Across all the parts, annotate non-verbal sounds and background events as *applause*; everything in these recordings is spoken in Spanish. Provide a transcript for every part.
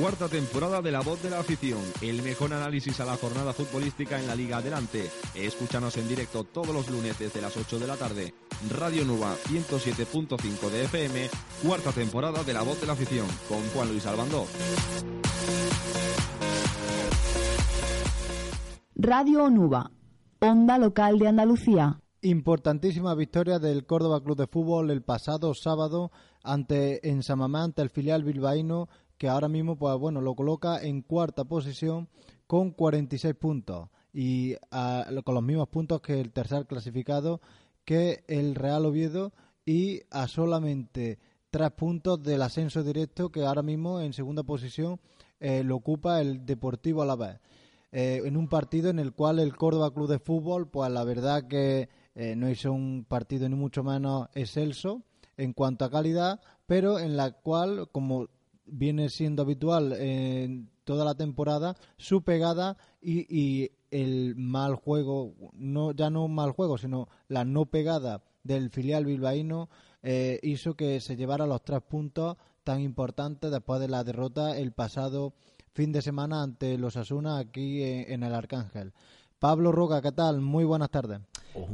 Cuarta temporada de La Voz de la Afición, el mejor análisis a la jornada futbolística en la Liga Adelante. Escúchanos en directo todos los lunes desde las 8 de la tarde. Radio Nuba 107.5 de FM, cuarta temporada de La Voz de la Afición, con Juan Luis Albandó. Radio Onuba, onda local de Andalucía. Importantísima victoria del Córdoba Club de Fútbol el pasado sábado ante en Samamá ante el filial bilbaíno que ahora mismo pues bueno lo coloca en cuarta posición con 46 puntos y ah, con los mismos puntos que el tercer clasificado que el Real Oviedo y a solamente tres puntos del ascenso directo que ahora mismo en segunda posición eh, lo ocupa el Deportivo Alavés. Eh, en un partido en el cual el Córdoba Club de Fútbol, pues la verdad que eh, no hizo un partido ni mucho menos excelso en cuanto a calidad, pero en la cual, como viene siendo habitual en toda la temporada, su pegada y, y el mal juego, no ya no mal juego, sino la no pegada del filial bilbaíno eh, hizo que se llevara los tres puntos tan importantes después de la derrota el pasado fin de semana ante los Asuna aquí en, en el Arcángel. Pablo Roca, ¿qué tal? Muy buenas tardes.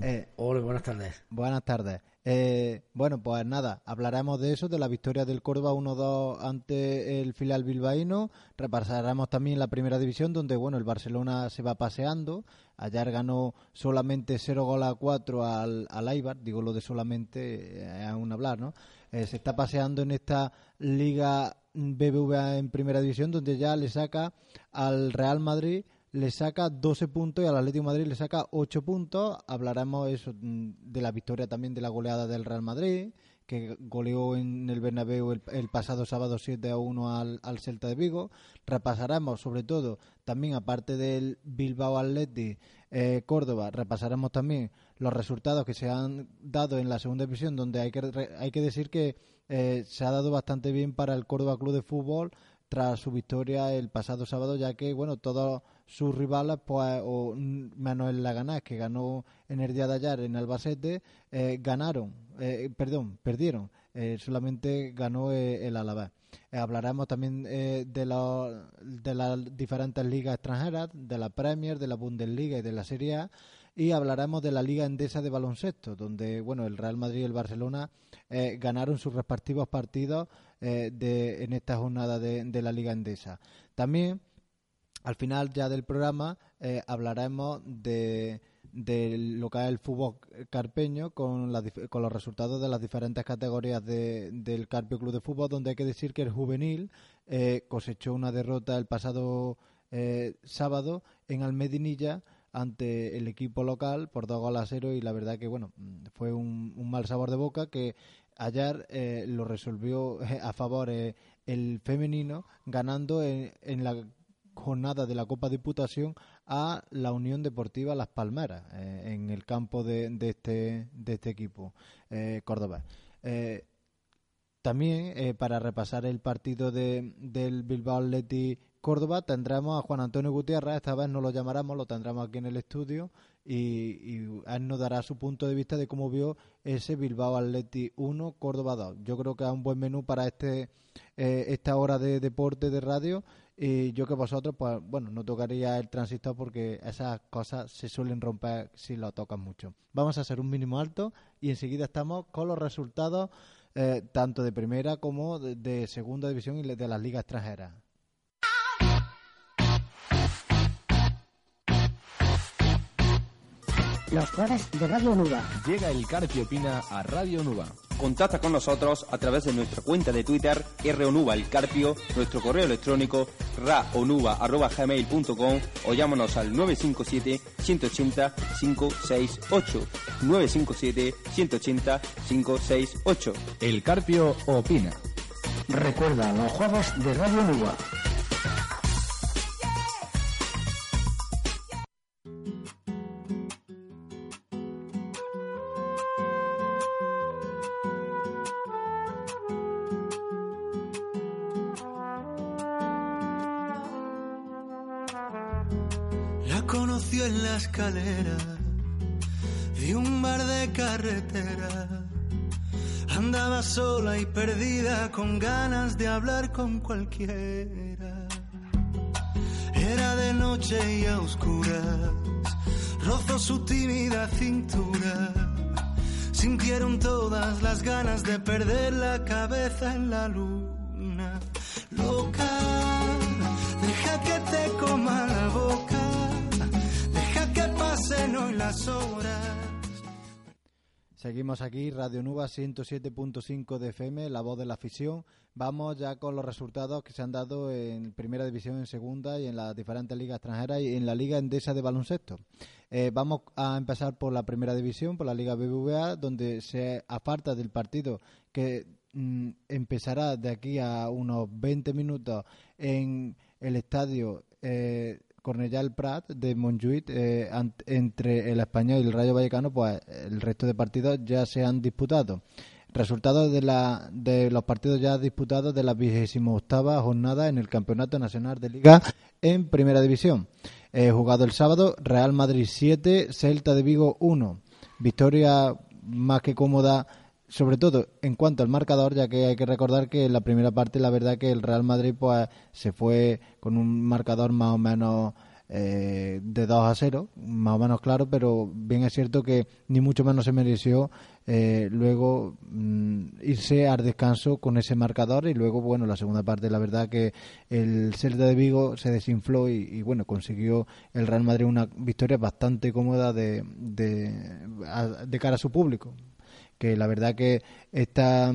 Eh, Hola, buenas tardes. Buenas tardes. Eh, bueno, pues nada, hablaremos de eso, de la victoria del Córdoba 1-2 ante el filial bilbaíno. Repasaremos también la primera división, donde bueno, el Barcelona se va paseando. Ayer ganó solamente 0 goles a 4 al, al Eibar, digo lo de solamente, eh, aún hablar, ¿no? Eh, se está paseando en esta Liga BBVA en primera división, donde ya le saca al Real Madrid le saca 12 puntos y al Atlético Madrid le saca 8 puntos. Hablaremos eso, mm, de la victoria también de la goleada del Real Madrid, que goleó en el Bernabéu el, pasado sábado 7 a 1 al, al, Celta de Vigo. Repasaremos sobre todo también, aparte del Bilbao Athletic eh, Córdoba, repasaremos también los resultados que se han dado en la segunda división, donde hay que, hay que decir que eh, se ha dado bastante bien para el Córdoba Club de Fútbol tras su victoria el pasado sábado, ya que bueno todos sus rivales, pues, o menos Laganás, que ganó en el día de ayer en Albacete, eh, ganaron, eh, perdón, perdieron, eh, solamente ganó el Alavés. hablaremos también de, la, de las diferentes ligas extranjeras, de la Premier, de la Bundesliga y de la Serie A, y hablaremos de la Liga Endesa de Baloncesto, donde bueno el Real Madrid y el Barcelona eh, ganaron sus respectivos partidos eh, de, en esta jornada de, de, la Liga Endesa. También, al final ya del programa, eh, hablaremos de, de, lo que es el fútbol carpeño con, la, con los resultados de las diferentes categorías de, del Carpio Club de Fútbol, donde hay que decir que el juvenil cosechó una derrota el pasado sábado en Almedinilla ante el equipo local por dos goles a cero y la verdad que bueno fue un, un mal sabor de boca que ayer eh, lo resolvió eh, a favor eh, el femenino ganando en, en, la jornada de la Copa Diputación a la Unión Deportiva Las Palmeras en el campo de, de, este de este equipo Córdoba también para repasar el partido de, del Bilbao Athletic Córdoba tendremos a Juan Antonio Gutiérrez, esta vez no lo llamaremos, lo tendremos aquí en el estudio y, y él nos dará su punto de vista de cómo vio ese Bilbao Atleti 1, Córdoba 2. Yo creo que es un buen menú para este eh, esta hora de deporte de radio y yo que vosotros, pues bueno, no tocaría el transistor porque esas cosas se suelen romper si lo tocan mucho. Vamos a hacer un mínimo alto y enseguida estamos con los resultados eh, tanto de primera como de, de segunda división y de las ligas extranjeras. Los jueves de Radio Nuba. Llega el Carpio Opina a Radio Nuba. Contacta con nosotros a través de nuestra cuenta de Twitter, ronuba el Carpio, nuestro correo electrónico raonuba.gmail.com o llámanos al 957-180-568. 957-180-568. El Carpio opina. Recuerda los jueves de Radio Nuba. Escalera de un bar de carretera. Andaba sola y perdida con ganas de hablar con cualquiera. Era de noche y a oscuras, rozó su tímida cintura. Sintieron todas las ganas de perder la cabeza en la luna. Loca, deja que te coma pasen hoy las. Seguimos aquí, Radio Nuba 107.5 de FM, la voz de la afición. Vamos ya con los resultados que se han dado en Primera División, en Segunda y en las diferentes ligas extranjeras y en la Liga Endesa de Baloncesto. Eh, vamos a empezar por la Primera División, por la Liga BBVA, donde se aparta del partido que mm, empezará de aquí a unos 20 minutos en el estadio eh, Cornellà el Prat de Montjuïc eh, entre el Español y el Rayo Vallecano, pues el resto de partidos ya se han disputado. Resultados de, la, de los partidos ya disputados de la vigésima octava jornada en el Campeonato Nacional de Liga en Primera División. Eh, jugado el sábado, Real Madrid 7, Celta de Vigo 1. Victoria más que cómoda, sobre todo en cuanto al marcador, ya que hay que recordar que en la primera parte la verdad que el Real Madrid pues se fue con un marcador más o menos eh, de 2 a 0, más o menos claro, pero bien es cierto que ni mucho menos se mereció eh, luego mm, irse al descanso con ese marcador y luego, bueno, la segunda parte, la verdad que el Celta de Vigo se desinfló y, y, bueno, consiguió el Real Madrid una victoria bastante cómoda de, de, de cara a su público, que la verdad que está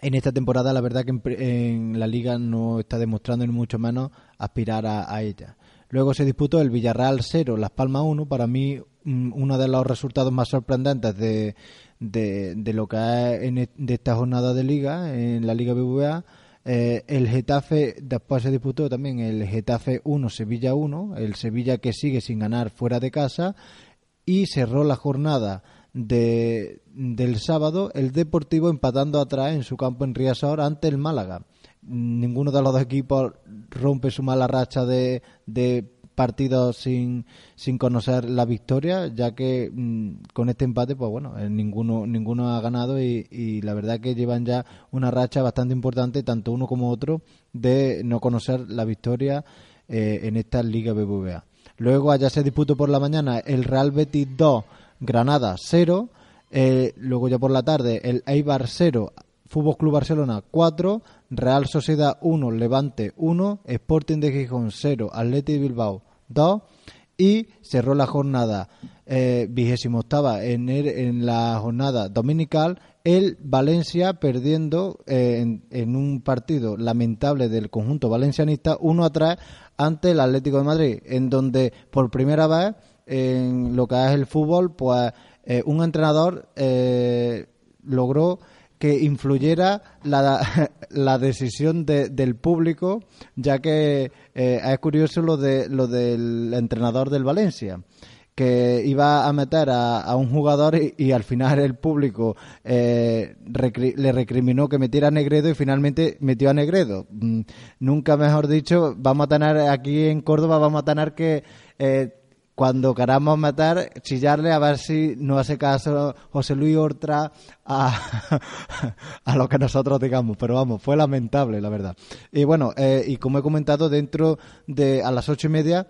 en esta temporada la verdad que en, en la liga no está demostrando ni mucho menos aspirar a, ella. Luego se disputó el Villarreal 0, Las Palmas 1, para mí uno de los resultados más sorprendentes de, de, de lo que es en e- de esta jornada de liga, en la Liga BBVA. Eh, el Getafe, después se disputó también el Getafe 1, Sevilla 1, el Sevilla que sigue sin ganar fuera de casa y cerró la jornada de, del sábado el Deportivo empatando atrás en su campo en Riazor ante el Málaga. Ninguno de los dos equipos rompe su mala racha de, de partidos sin, sin conocer la victoria, ya que mm, con este empate, pues bueno, eh, ninguno, ninguno ha ganado y, la verdad que llevan ya una racha bastante importante, tanto uno como otro, de no conocer la victoria eh, en esta Liga BBVA. Luego allá se disputó por la mañana el Real Betis 2, Granada 0. Eh, luego ya por la tarde el Eibar 0, Fútbol Club Barcelona 4, Real Sociedad 1, Levante 1, Sporting de Gijón 0, Atleti de Bilbao 2 y cerró la jornada eh, vigésimo octava en, el- en la jornada dominical el Valencia perdiendo eh, en, en un partido lamentable del conjunto valencianista 1 a 3 ante el Atlético de Madrid en donde por primera vez en lo que es el fútbol pues eh, un entrenador eh, logró que influyera la, *laughs* la decisión de- del público, ya que eh, es curioso lo de lo del entrenador del Valencia que iba a meter a, a un jugador y, al final el público eh, le recriminó que metiera a Negredo y finalmente metió a Negredo. Mm, nunca mejor dicho, vamos a tener aquí en Córdoba, vamos a tener que cuando queramos matar, chillarle a ver si no hace caso José Luis Hortra *laughs* a, lo que nosotros digamos. Pero vamos, fue lamentable, la verdad. Y bueno, eh, y como he comentado, dentro de a las ocho y media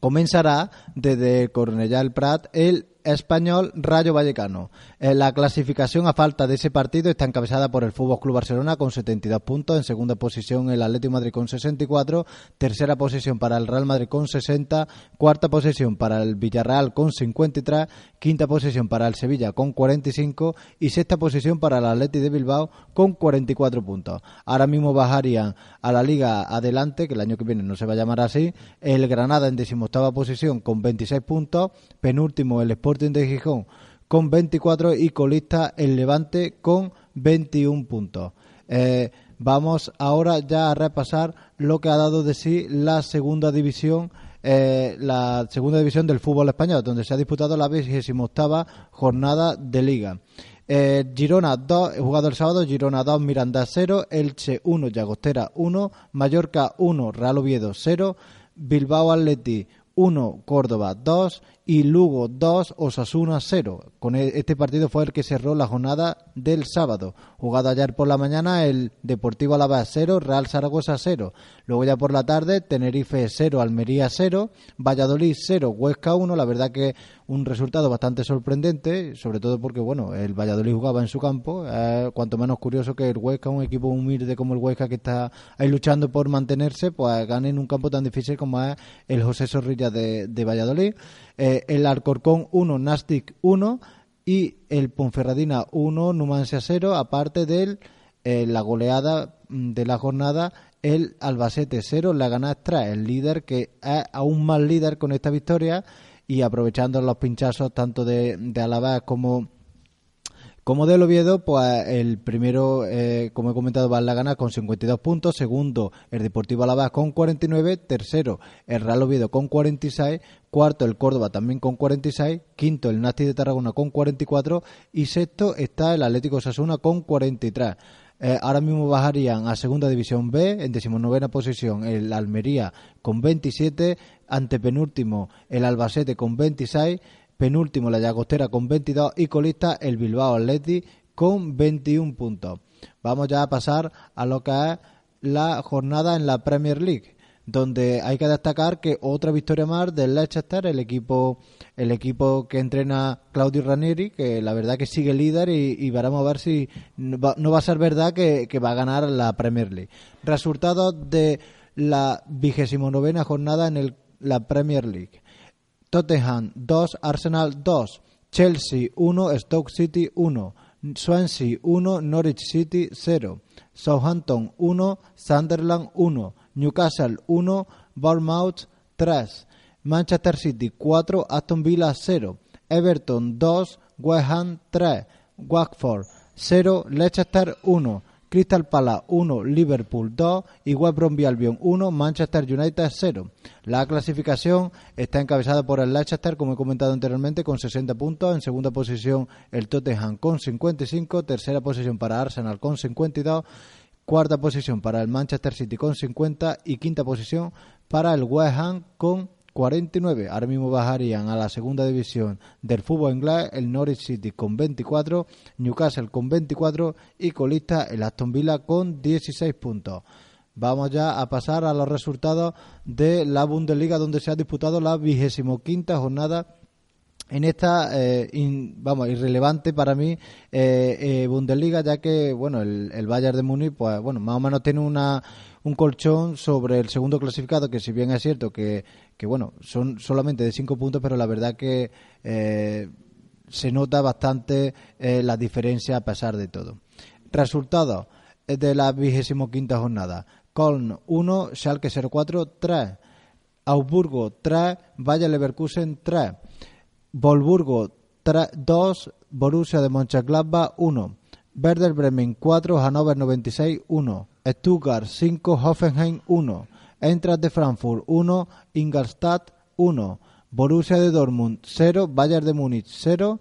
comenzará desde Cornellà el Prat el Español Rayo Vallecano. Eh, la clasificación a falta de ese partido está encabezada por el Fútbol Club Barcelona con 72 puntos, en segunda posición el Atlético Madrid con 64, tercera posición para el Real Madrid con 60, cuarta posición para el Villarreal con 53, quinta posición para el Sevilla con 45 y sexta posición para el Atlético de Bilbao con 44 puntos. Ahora mismo bajarían a la Liga adelante, que el año que viene no se va a llamar así, el Granada en decimoctava posición con 26 puntos, penúltimo el Sporting de Gijón con 24 y colista el Levante con 21 puntos. Eh, vamos ahora ya a repasar lo que ha dado de sí la segunda división eh, la segunda división del fútbol español, donde se ha disputado la 28 jornada de liga. Eh, Girona 2, jugado el sábado, Girona 2, Miranda 0, Elche 1, Llagostera 1, Mallorca 1, Real Oviedo 0, Bilbao Atleti 1, Córdoba 2 y Lugo 2, Osasuna 0. E- este partido fue el que cerró la jornada del sábado. Jugado ayer por la mañana el Deportivo Alavés 0, Real Zaragoza 0. Luego ya por la tarde Tenerife 0, Almería 0, Valladolid 0, Huesca 1. La verdad que un resultado bastante sorprendente, sobre todo porque bueno, el Valladolid jugaba en su campo, eh, cuanto menos curioso que el Huesca, un equipo humilde como el Huesca que está ahí luchando por mantenerse, pues gane en un campo tan difícil como es el José Zorrilla de, de Valladolid. Eh, el Alcorcón 1, Nastic 1 y el Ponferradina 1, Numancia 0, aparte de la goleada mm, de la jornada el Albacete 0, la gana 3, el líder que es aún más líder con esta victoria y aprovechando los pinchazos tanto de, de Alavés como como del Oviedo, pues el primero, eh, como he comentado, va a la gana con 52 puntos. Segundo, el Deportivo Alavés con 49. Tercero, el Real Oviedo con 46. Cuarto, el Córdoba también con 46. Quinto, el Nasti de Tarragona con 44. Y sexto está el Atlético Sasuna con 43. Eh, ahora mismo bajarían a Segunda División B, en decimonovena posición el Almería con 27, antepenúltimo el Albacete con 26, penúltimo la Llagostera con 22 y colista el Bilbao Athletic con 21 puntos. Vamos ya a pasar a lo que es la jornada en la Premier League, donde hay que destacar que otra victoria más del Leicester, el equipo el equipo que entrena Claudio Ranieri, que la verdad que sigue líder y, veremos a ver si no va, a ser verdad que, va a ganar la Premier League. Resultados de la vigésimo novena jornada en el, la Premier League. Tottenham 2, Arsenal 2, Chelsea 1, Stoke City 1, Swansea 1, Norwich City 0, Southampton 1, Sunderland 1, Newcastle 1, Bournemouth 3, Manchester City 4, Aston Villa 0, Everton 2, West Ham 3, Watford 0, Leicester 1, Crystal Palace 1, Liverpool 2 y West Bromwich Albion 1, Manchester United 0. La clasificación está encabezada por el Leicester, como he comentado anteriormente, con 60 puntos. En segunda posición el Tottenham con 55. Tercera posición para Arsenal con 52. Cuarta posición para el Manchester City con 50. Y quinta posición para el West Ham con 49. Ahora mismo bajarían a la segunda división del fútbol inglés el Norwich City con 24, Newcastle con 24 y colista el Aston Villa con 16 puntos. Vamos ya a pasar a los resultados de la Bundesliga donde se ha disputado la vigésimo quinta jornada en esta eh, vamos irrelevante para mí eh, eh, Bundesliga ya que bueno el, el Bayern de Múnich pues bueno más o menos tiene una un colchón sobre el segundo clasificado que si bien es cierto que, que bueno son solamente de cinco puntos pero la verdad que se nota bastante la diferencia a pesar de todo. Resultados de la vigésimo quinta jornada. Köln 1 Schalke 04 3 Augsburgo 3 Bayer Leverkusen 3 Volburgo 2, Borussia de Mönchengladbach 1, Werder Bremen 4, Hannover 96 1, Stuttgart 5, Hoffenheim 1, Eintracht de Frankfurt 1, Ingolstadt 1, Borussia de Dortmund 0, Bayern de Múnich 0,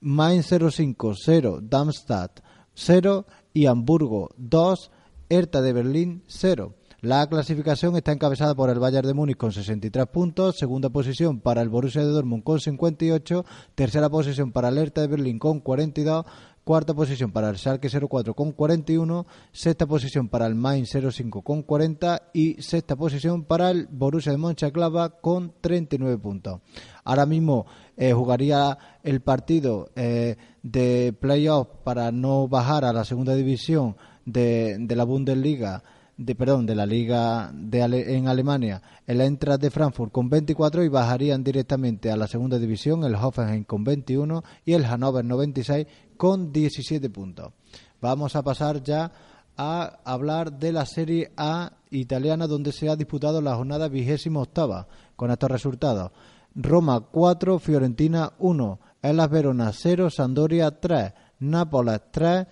Mainz 05 0, Darmstadt 0 y Hamburgo 2, Hertha de Berlín 0. La clasificación está encabezada por el Bayern de Múnich con 63 puntos, segunda posición para el Borussia de Dortmund con 58, tercera posición para el Hertha de Berlín con 42, cuarta posición para el Schalke 04 con 41, sexta posición para el Mainz 05 con 40 y sexta posición para el Borussia de Mönchengladbach con 39 puntos. Ahora mismo eh, jugaría el partido eh, de playoff para no bajar a la segunda división de la Bundesliga de perdón de la liga de en Alemania el Eintracht de Frankfurt con 24 y bajarían directamente a la segunda división el Hoffenheim con 21 y el Hannover 96 con 17 puntos. Vamos a pasar ya a hablar de la Serie A italiana donde se ha disputado la jornada vigésima octava con estos resultados. Roma 4, Fiorentina 1, Elas Verona 0, Sandoria 3, Nápoles 3,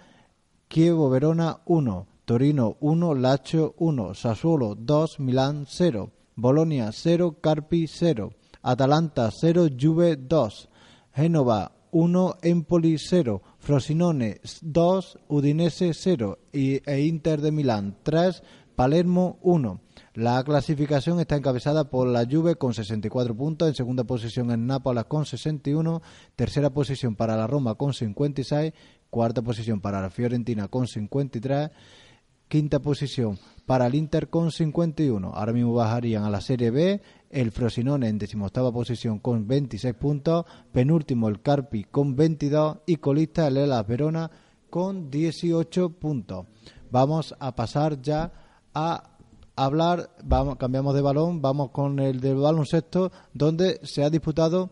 Chievo Verona 1, Torino 1, Lazio 1, Sassuolo 2, Milán 0, Bolonia 0, Carpi 0, Atalanta 0, Juve 2, Génova 1, Empoli 0, Frosinone 2, Udinese 0 y, e Inter de Milán 3, Palermo 1. La clasificación está encabezada por la Juve con 64 puntos, en segunda posición en Nápoles con 61, tercera posición para la Roma con 56, cuarta posición para la Fiorentina con 53, quinta posición para el Inter con 51. Ahora mismo bajarían a la Serie B el Frosinone en decimoctava posición con 26 puntos, penúltimo el Carpi con 22 y colista el Elas Verona con 18 puntos. Vamos a pasar ya a hablar, vamos, cambiamos de balón, vamos con el del baloncesto, donde se ha disputado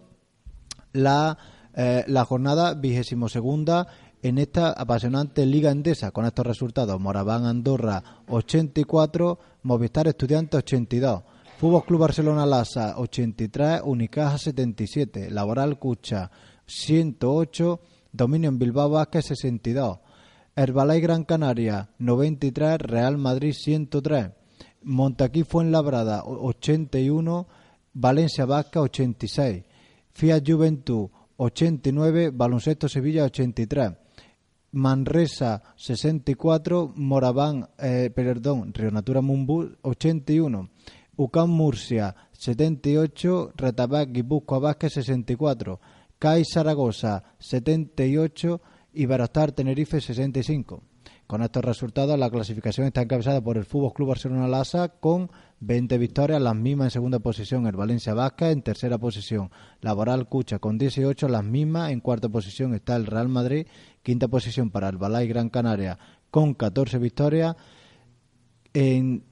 la, eh, la jornada vigésimo segunda en esta apasionante Liga Endesa. Con estos resultados. Moraván Andorra 84, Movistar Estudiantes 82, Fútbol Club Barcelona Lasa 83, Unicaja 77, Laboral Cucha 108, Dominio en Bilbao Vázquez 62, Herbalay Gran Canaria 93, Real Madrid 103, Montaquí Fuenlabrada 81, Valencia Vasca 86, Fiat Juventud 89, Baloncesto Sevilla 83, Manresa 64, Moraván, eh, perdón, Río Natura Mumbu 81, UCAM Murcia 78, Retabac Guipúzcoa Vázquez 64, CAI Zaragoza 78 y Barastar Tenerife 65. Con estos resultados, la clasificación está encabezada por el Fútbol Club Barcelona Lasa con 20 victorias, las mismas en segunda posición el Valencia Vasca, en tercera posición Laboral Cucha con 18, las mismas, en cuarta posición está el Real Madrid, quinta posición para el Balay Gran Canaria con 14 victorias, en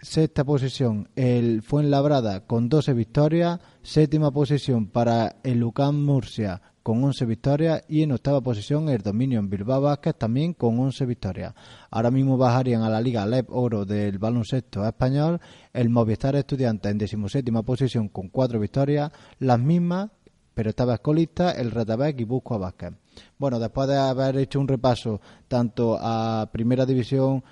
sexta posición el Fuenlabrada con 12 victorias, séptima posición para el Lucán Murcia con 11 victorias y en octava posición el dominio en Bilbao Vázquez también con 11 victorias. Ahora mismo bajarían a la Liga LEP Oro del baloncesto español el Movistar Estudiantes en decimoséptima posición con 4 victorias, las mismas, pero estaba escolista el Retabek y Busco Vázquez. Bueno, después de haber hecho un repaso tanto a Primera División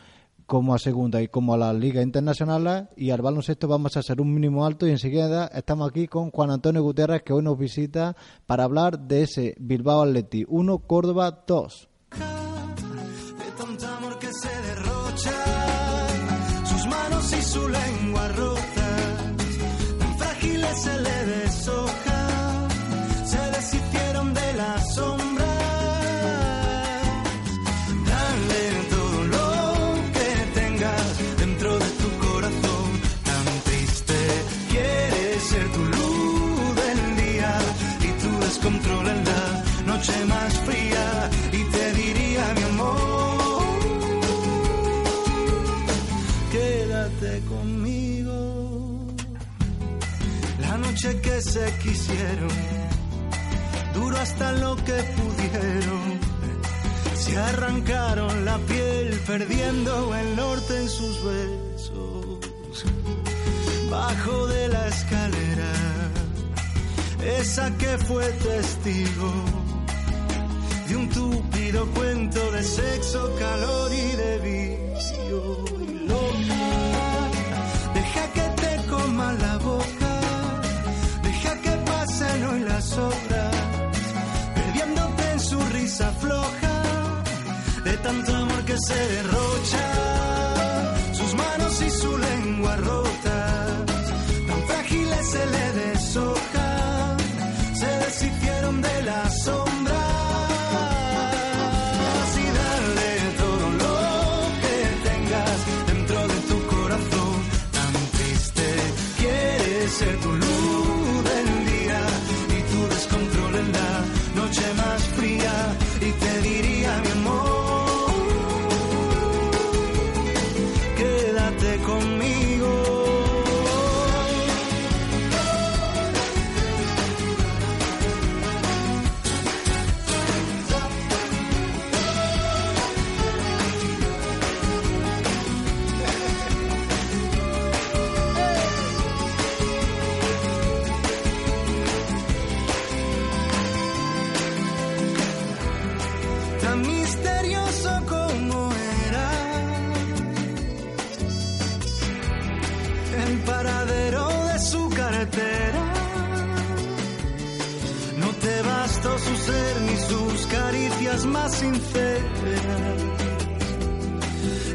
como a segunda y como a las ligas internacionales y al baloncesto vamos a hacer un mínimo alto y enseguida estamos aquí con Juan Antonio Gutiérrez que hoy nos visita para hablar de ese Bilbao Atleti 1 Córdoba 2. de tanto amor que se derrocha, sus manos y su lengua rota, tan frágiles se quisieron, duro hasta lo que pudieron. Se arrancaron la piel perdiendo el norte en sus besos. Bajo de la escalera, esa que fue testigo de un túpido cuento de sexo, calor y de vicio. Perdiéndote en su risa floja, de tanto amor que se derrocha, más sinceras.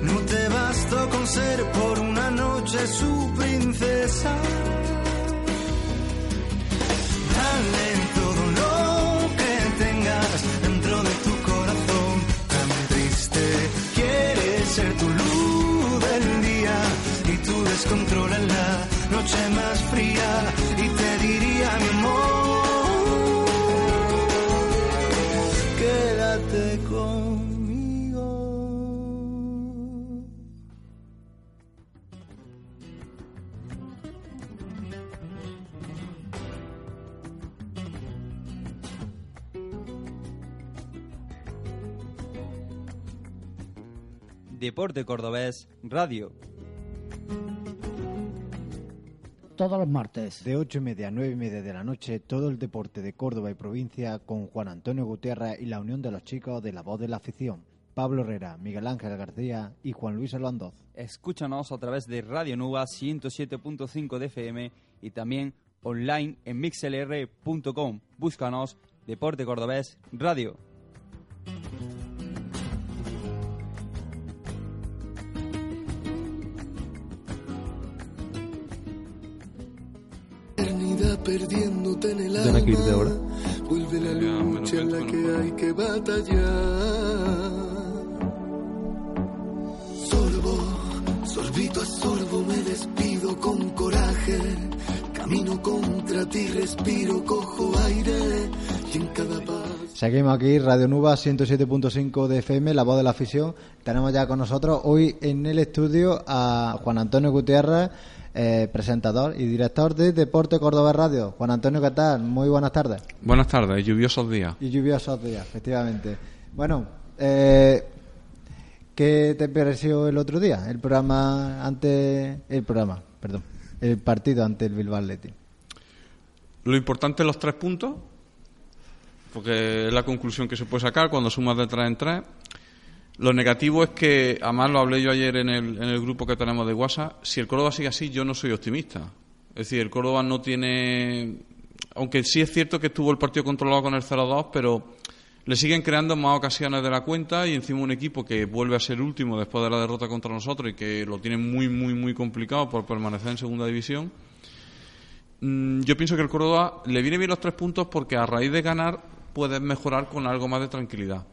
No te bastó con ser por una noche su princesa. Dale todo lo que tengas dentro de tu corazón tan triste. Quieres ser tu luz del día y tú descontrolas la noche más fría Deporte Cordobés Radio. Todos los martes. De ocho y media a nueve y media de la noche, todo el deporte de Córdoba y provincia con Juan Antonio Gutiérrez y la unión de los chicos de la voz de la afición. Pablo Herrera, Miguel Ángel García y Juan Luis Hernández. Escúchanos a través de Radio Nuba 107.5 de FM y también online en mixlr.com. Búscanos Deporte Cordobés Radio. Perdiéndote en el Tiene que ir de ahora. Vuelve la lucha en la que hay que batallar. Sorbo, sorbito a sorbo, me despido con coraje. Camino contra ti, respiro, cojo aire. Y en cada paso. Seguimos aquí, Radio Nuba 107.5 de FM, la voz de la afición. Tenemos ya con nosotros hoy en el estudio a Juan Antonio Gutiérrez, eh, presentador y director de Deporte Córdoba Radio. Juan Antonio, ¿qué tal? Muy buenas tardes. Buenas tardes, lluviosos días. Y lluviosos días, efectivamente. Bueno, eh, ¿qué te pareció el otro día? El programa ante el programa, perdón, el partido ante el Bilbao Athletic. Lo importante los tres puntos, porque es la conclusión que se puede sacar cuando sumas de tres en tres. Lo negativo es que, además lo hablé yo ayer en el, en el grupo que tenemos de WhatsApp, si el Córdoba sigue así, yo no soy optimista. Es decir, el Córdoba no tiene. Aunque sí es cierto que estuvo el partido controlado con el 0-2, pero le siguen creando más ocasiones de la cuenta y encima un equipo que vuelve a ser último después de la derrota contra nosotros y que lo tiene muy, muy, muy complicado por permanecer en segunda división. Mm, Yo pienso que el Córdoba le viene bien los tres puntos porque a raíz de ganar puedes mejorar con algo más de tranquilidad.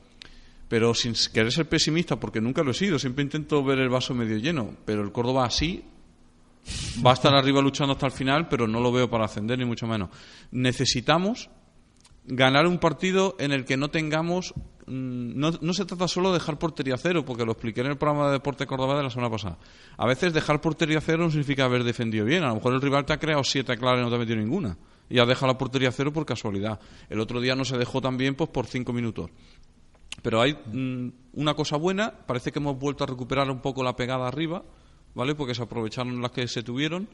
Pero sin querer ser pesimista, porque nunca lo he sido, siempre intento ver el vaso medio lleno. Pero el Córdoba así va a estar arriba luchando hasta el final, pero no lo veo para ascender, ni mucho menos. Necesitamos ganar un partido en el que no tengamos. mm, No, se trata solo de dejar portería cero, porque lo expliqué en el programa de Deporte Córdoba de la semana pasada. A veces dejar portería cero no significa haber defendido bien. A lo mejor el rival te ha creado siete claras y no te ha metido ninguna. Y has dejado la portería cero por casualidad. El otro día no se dejó tan bien pues, por cinco minutos. Pero hay mm, una cosa buena, parece que hemos vuelto a recuperar un poco la pegada arriba, ¿vale? Porque se aprovecharon las que se tuvieron.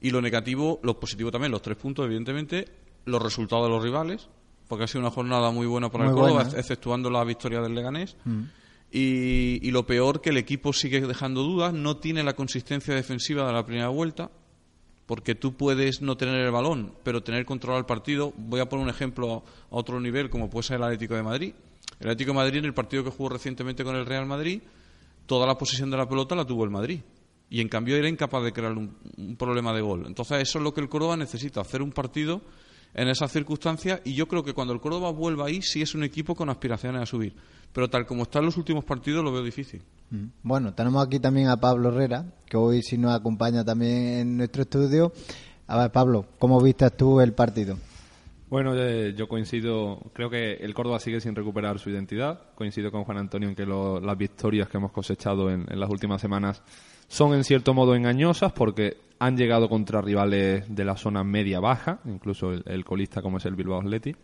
Y lo negativo, lo positivo también, los tres puntos, evidentemente, los resultados de los rivales, porque ha sido una jornada muy buena para Muy el Córdoba, buena, ¿eh? exceptuando la victoria del Leganés. Mm. Y, y lo peor, que el equipo sigue dejando dudas, no tiene la consistencia defensiva de la primera vuelta, porque tú puedes no tener el balón, pero tener control al partido. Voy a poner un ejemplo a otro nivel, como puede ser el Atlético de Madrid. El Atlético de Madrid, en el partido que jugó recientemente con el Real Madrid, toda la posesión de la pelota la tuvo el Madrid. Y en cambio era incapaz de crear un, problema de gol. Entonces eso es lo que el Córdoba necesita, hacer un partido en esas circunstancias. Y yo creo que cuando el Córdoba vuelva ahí, sí es un equipo con aspiraciones a subir. Pero tal como están los últimos partidos, lo veo difícil. Mm. Bueno, tenemos aquí también a Pablo Herrera, que hoy sí nos acompaña también en nuestro estudio. A ver, Pablo, ¿cómo viste tú el partido? Bueno, eh, yo coincido, creo que el Córdoba sigue sin recuperar su identidad. Coincido con Juan Antonio en que lo- las victorias que hemos cosechado en, en las últimas semanas son en cierto modo engañosas porque han llegado contra rivales de la zona media-baja, incluso el, colista como es el Bilbao Athletic.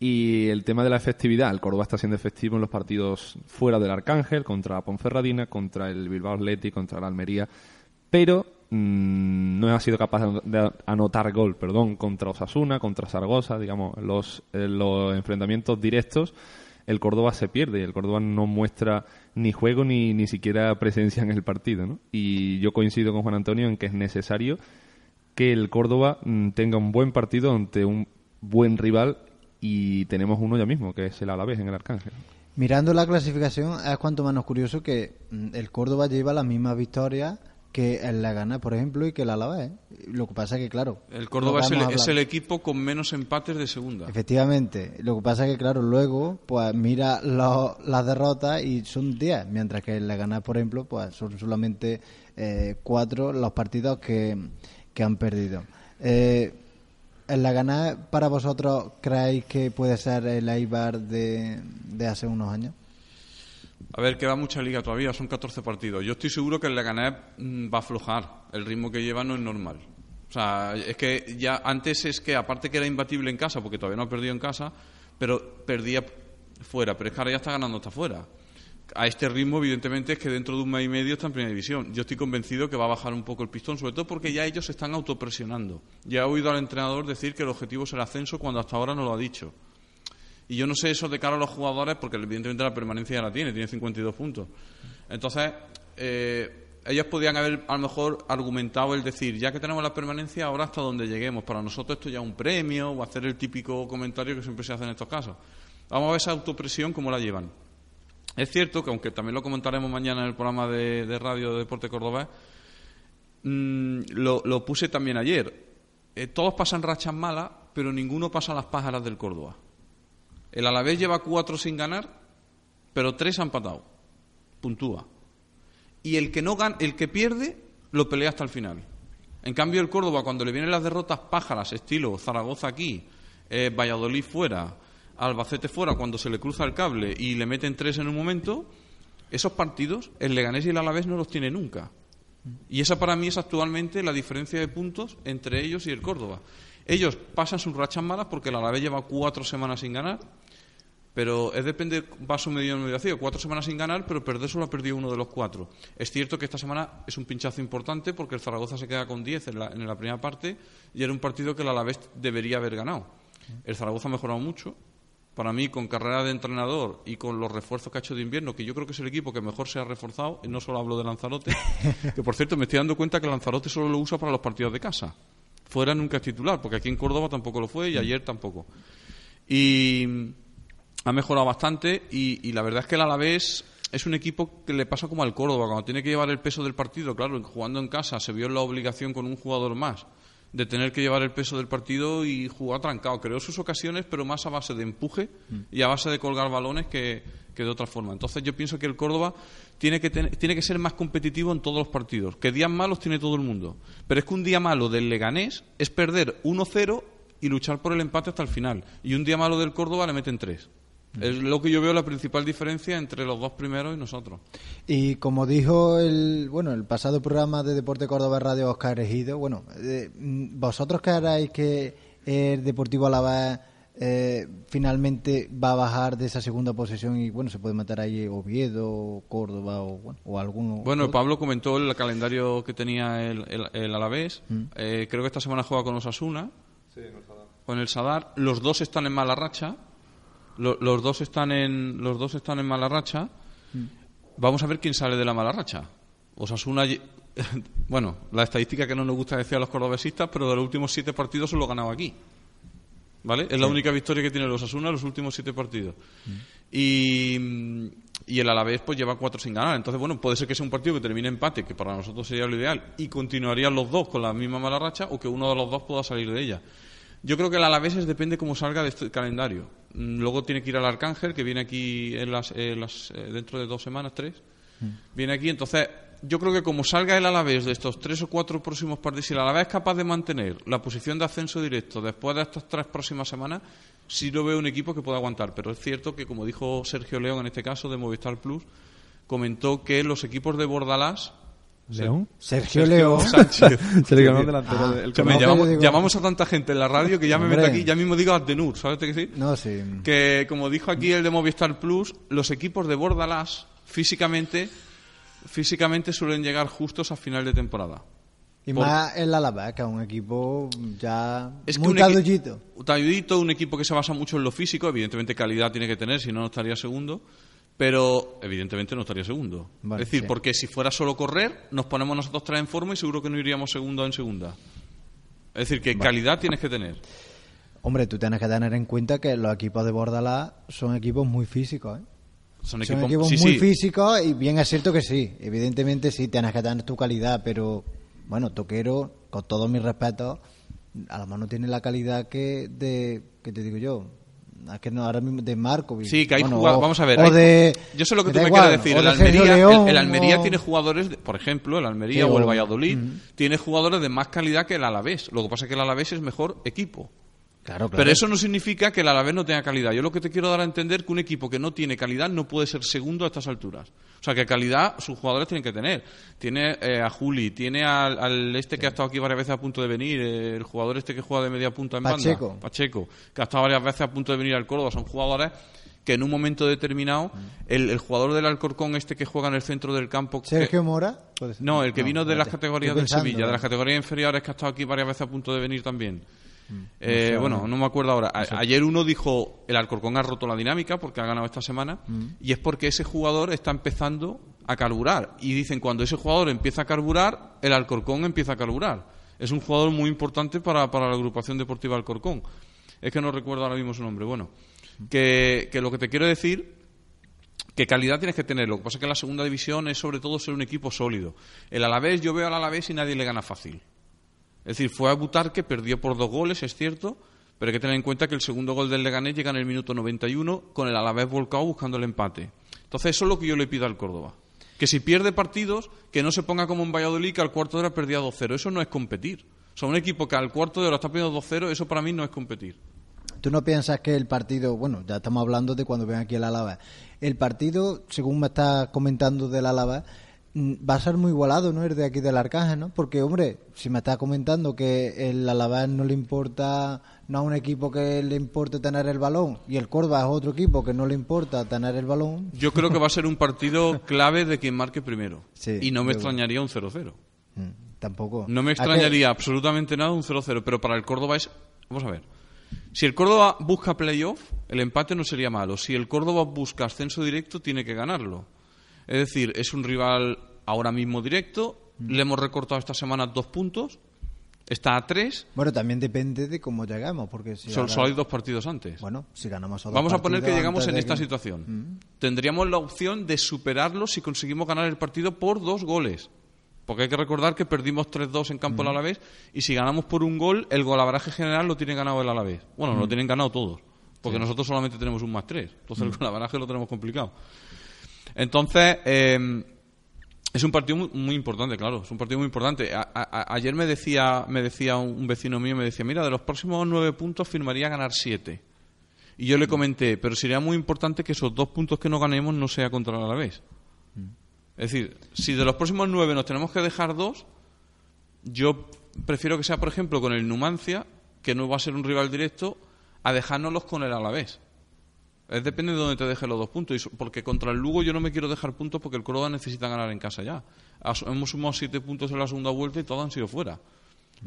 Y el tema de la efectividad, el Córdoba está siendo efectivo en los partidos fuera del Arcángel, contra Ponferradina, contra el Bilbao Athletic, contra la Almería, pero mm, no ha sido capaz de- anotar gol, perdón, contra Osasuna, contra Zaragoza, digamos, los, eh, los enfrentamientos directos, el Córdoba se pierde y el Córdoba no muestra ni juego ni, ni siquiera presencia en el partido, ¿no? Y yo coincido con Juan Antonio en que es necesario que el Córdoba mm, tenga un buen partido ante un buen rival y tenemos uno ya mismo, que es el Alavés en el Arcángel. Mirando la clasificación, es cuanto menos curioso que mm, el Córdoba lleva las mismas victorias que el Gana, por ejemplo, y que el Alavés. Lo que pasa es que, claro... El Córdoba es el, es equipo con menos empates de segunda. Efectivamente. Lo que pasa es que, claro, luego, pues mira lo- las derrotas y son 10, mientras que el Gana, por ejemplo, pues son solamente eh, cuatro los partidos que, que han perdido. Eh, ¿El Gana para vosotros creéis que puede ser el Eibar de, de hace unos años? A ver, queda mucha liga todavía, son 14 partidos. Yo estoy seguro que el Leganés mm, va a aflojar. El ritmo que lleva no es normal. O sea, es que ya antes es que, aparte que era imbatible en casa, porque todavía no ha perdido en casa, pero perdía fuera. Pero es que ahora ya está ganando hasta fuera. A este ritmo, evidentemente, es que dentro de un mes y medio está en primera división. Yo estoy convencido que va a bajar un poco el pistón, sobre todo porque ya ellos se están autopresionando. Ya he oído al entrenador decir que el objetivo es el ascenso cuando hasta ahora no lo ha dicho. Y yo no sé eso de cara a los jugadores, porque evidentemente la permanencia ya la tiene, tiene 52 puntos. Entonces, eh, ellos podían haber a lo mejor argumentado el decir, ya que tenemos la permanencia, ahora hasta donde lleguemos. Para nosotros esto ya es un premio, o hacer el típico comentario que siempre se hace en estos casos. Vamos a ver esa autopresión, cómo la llevan. Es cierto que, aunque también lo comentaremos mañana en el programa de, radio de Deporte Cordobés, mm, lo, lo puse también ayer. Eh, todos pasan rachas malas, pero ninguno pasa las pájaras del Córdoba. El Alavés lleva cuatro sin ganar, pero tres ha empatado. Puntúa. Y el que no gana, el que pierde, lo pelea hasta el final. En cambio, el Córdoba, cuando le vienen las derrotas pájaras, estilo Zaragoza aquí, eh, Valladolid fuera, Albacete fuera, cuando se le cruza el cable y le meten tres en un momento, esos partidos, el Leganés y el Alavés no los tiene nunca. Y esa para mí es actualmente la diferencia de puntos entre ellos y el Córdoba. Ellos pasan sus rachas malas porque el Alavés lleva cuatro semanas sin ganar, pero es depende vaso medio medio vacío. Cuatro semanas sin ganar, pero perder solo ha perdido uno de los cuatro. Es cierto que esta semana es un pinchazo importante porque el Zaragoza se queda con 10 en la, en la primera parte y era un partido que el Alavés debería haber ganado. El Zaragoza ha mejorado mucho. Para mí, con carrera de entrenador y con los refuerzos que ha hecho de invierno, que yo creo que es el equipo que mejor se ha reforzado, y no solo hablo de Lanzarote, *laughs* que por cierto me estoy dando cuenta que Lanzarote solo lo usa para los partidos de casa. Fuera nunca es titular, porque aquí en Córdoba tampoco lo fue y ayer tampoco. Y mm, ha mejorado bastante y, y la verdad es que el Alavés es un equipo que le pasa como al Córdoba, cuando tiene que llevar el peso del partido, claro, jugando en casa se vio en la obligación con un jugador más de tener que llevar el peso del partido y jugar trancado. Creó sus ocasiones, pero más a base de empuje y a base de colgar balones que, que de otra forma. Entonces yo pienso que el Córdoba tiene que, tiene que ser más competitivo en todos los partidos. Que días malos tiene todo el mundo. Pero es que un día malo del Leganés es perder 1-0 y luchar por el empate hasta el final. Y un día malo del Córdoba le meten 3. Es lo que yo veo la principal diferencia entre los dos primeros y nosotros. Y como dijo el bueno el pasado programa de Deporte Córdoba Radio Oscar Ejido, bueno, eh, vosotros creéis que el Deportivo Alavés eh, finalmente va a bajar de esa segunda posición y bueno se puede meter ahí Oviedo, Córdoba o bueno o alguno. Bueno, otro? Pablo comentó el calendario que tenía el, el, el Alavés. Mm. Eh, creo que esta semana juega con Osasuna. Con el Sadar. Los dos están en mala racha. Lo- los dos están en los dos están en mala racha. Mm. Vamos a ver quién sale de la mala racha. Osasuna, *laughs* bueno, la estadística que no nos gusta decir a los cordobesistas, pero de los últimos siete partidos se lo ha ganado aquí. ¿Vale? Es la única victoria que tiene el Osasuna en los últimos siete partidos. Y, y el Alavés pues lleva cuatro sin ganar. Entonces, bueno, puede ser que sea un partido que termine empate, que para nosotros sería lo ideal, y continuarían los dos con la misma mala racha, o que uno de los dos pueda salir de ella. Yo creo que el Alavés es depende cómo salga de este calendario. Mm, Luego tiene que ir al Arcángel, que viene aquí en las, en las- eh, dentro de dos semanas, tres. Viene aquí, entonces yo creo que como salga el Alavés de estos tres o cuatro próximos partidos, si el Alavés es capaz de mantener la posición de ascenso directo después de estas tres próximas semanas, sí lo veo un equipo que pueda aguantar. Pero es cierto que, como dijo Sergio León en este caso de Movistar Plus, comentó que los equipos de Bordalás. ¿León? Sergio León. Sánchez. *laughs* Sergio León, delantero Ah, del Que me digo- llamamos a tanta gente en la radio que ya me Hombre. meto aquí, ya mismo digo Addenur, ¿sabes qué sí? No, sí. que como dijo aquí el de Movistar Plus, los equipos de Bordalás físicamente físicamente suelen llegar justos a final de temporada. Y Por- más el Alavés, que es un equipo ya Es muy un equi- talludito, un equipo que se basa mucho en lo físico, evidentemente calidad tiene que tener, si no, no estaría segundo, pero evidentemente no estaría segundo. Vale, es decir, sí. porque si fuera solo correr, nos ponemos nosotros tres en forma y seguro que no iríamos segundo en segunda. Es decir, que calidad tienes que tener. Hombre, tú tienes que tener en cuenta que los equipos de Bordalás son equipos muy físicos, ¿eh? Son Son equipos, equipos sí, muy sí. físicos y bien es cierto que sí. Evidentemente sí, tienes que tener tu calidad, pero bueno, Toquero, con todo mi respeto, a lo mejor no tiene la calidad que de, que te digo yo, que no, ahora mismo de Marco. Sí, que hay bueno, jugadores. Vamos a ver. o hay- de- yo sé lo que tú me igual, quieres decir. El de Almería, León, el, el Almería o- tiene jugadores, de- por ejemplo, el Almería o el Valladolid, tiene jugadores de más calidad que el Alavés. Lo que pasa es que el Alavés es mejor equipo. Claro, claro. Pero eso no significa que el Alavés no tenga calidad. Yo lo que te quiero dar a entender que un equipo que no tiene calidad no puede ser segundo a estas alturas. O sea, que calidad sus jugadores tienen que tener. Tiene eh, a Juli, tiene al, al este que ha estado aquí varias veces a punto de venir, eh, el jugador este que juega de media punta en Pacheco. banda, Pacheco, que ha estado varias veces a punto de venir al Córdoba. Son jugadores que en un momento determinado, el, el jugador del Alcorcón este que juega en el centro del campo... que- Sergio Mora. no, el que vino de las categorías del Sevilla, de las categorías inferiores que ha estado aquí varias veces a punto de venir también. Eh, sé ahora. bueno, no me acuerdo ahora. A- ayer uno dijo, el Alcorcón ha roto la dinámica porque ha ganado esta semana Mm. y es porque ese jugador está empezando a carburar. Y dicen, cuando ese jugador empieza a carburar, el Alcorcón empieza a carburar. Es un jugador muy importante para, para la agrupación deportiva Alcorcón. Es que no recuerdo ahora mismo su nombre. Bueno, que, que lo que te quiero decir que calidad tienes que tener. Lo que pasa es que la segunda división es sobre todo ser un equipo sólido. El Alavés, yo veo al Alavés y nadie le gana fácil. Es decir, fue a Butarque, perdió por dos goles, es cierto, pero hay que tener en cuenta que el segundo gol del Leganés llega en el minuto 91 con el Alavés volcado buscando el empate. Entonces, eso es lo que yo le pido al Córdoba. Que si pierde partidos, que no se ponga como en Valladolid, que al cuarto de hora perdía 2-0. Eso no es competir. O sea, un equipo que al cuarto de hora está perdiendo 2-0, eso para mí no es competir. ¿Tú no piensas que el partido, bueno, ya estamos hablando de cuando ven aquí el Álava, el partido, según me estás comentando del mm, va a ser muy igualado, ¿no? El de aquí del Arcángel, ¿no? Porque, hombre, si me estás comentando que el Álava no le importa, no a un equipo que le importe tener el balón, y el Córdoba es otro equipo que no le importa tener el balón, Yo creo que va a ser un *laughs* partido clave de quien marque primero. Sí, y no me extrañaría un 0-0. mm, tampoco. No me ¿A qué- extrañaría absolutamente nada un 0-0, pero para el Córdoba es... Vamos a ver. Si el Córdoba busca playoff, el empate no sería malo. Si el Córdoba busca ascenso directo, tiene que ganarlo. Es decir, es un rival ahora mismo directo. Mm. Le hemos recortado esta semana dos puntos. Está a tres. Bueno, también depende de cómo llegamos, porque si ahora- Solo hay dos partidos antes. Bueno, si ganamos esos dos Vamos a poner que llegamos en esta que- situación. Mm. Tendríamos la opción de superarlo si conseguimos ganar el partido por dos goles. Porque hay que recordar que perdimos 3-2 en campo del Alavés y si ganamos por un gol, el golaveraje general lo tiene ganado el Alavés. Bueno, lo tienen ganado todos. Porque nosotros solamente tenemos un más 3. Entonces el golaveraje lo tenemos complicado. Entonces, eh, es un partido muy, muy importante, claro. Es un partido muy importante. A- a- ayer me decía, me decía un, vecino mío, me decía, mira, de los próximos nueve puntos firmaría ganar siete. Y yo le comenté, pero sería muy importante que esos dos puntos que no ganemos no sea contra el Alavés. Es decir, si de los próximos nueve nos tenemos que dejar dos, yo prefiero que sea, por ejemplo, con el Numancia, que no va a ser un rival directo, a dejárnoslos con el Alavés. Es depende de dónde te dejes los dos puntos. Y porque contra el Lugo yo no me quiero dejar puntos porque el Córdoba necesita ganar en casa ya. As- Hemos sumado siete puntos en la segunda vuelta y todos han sido fuera.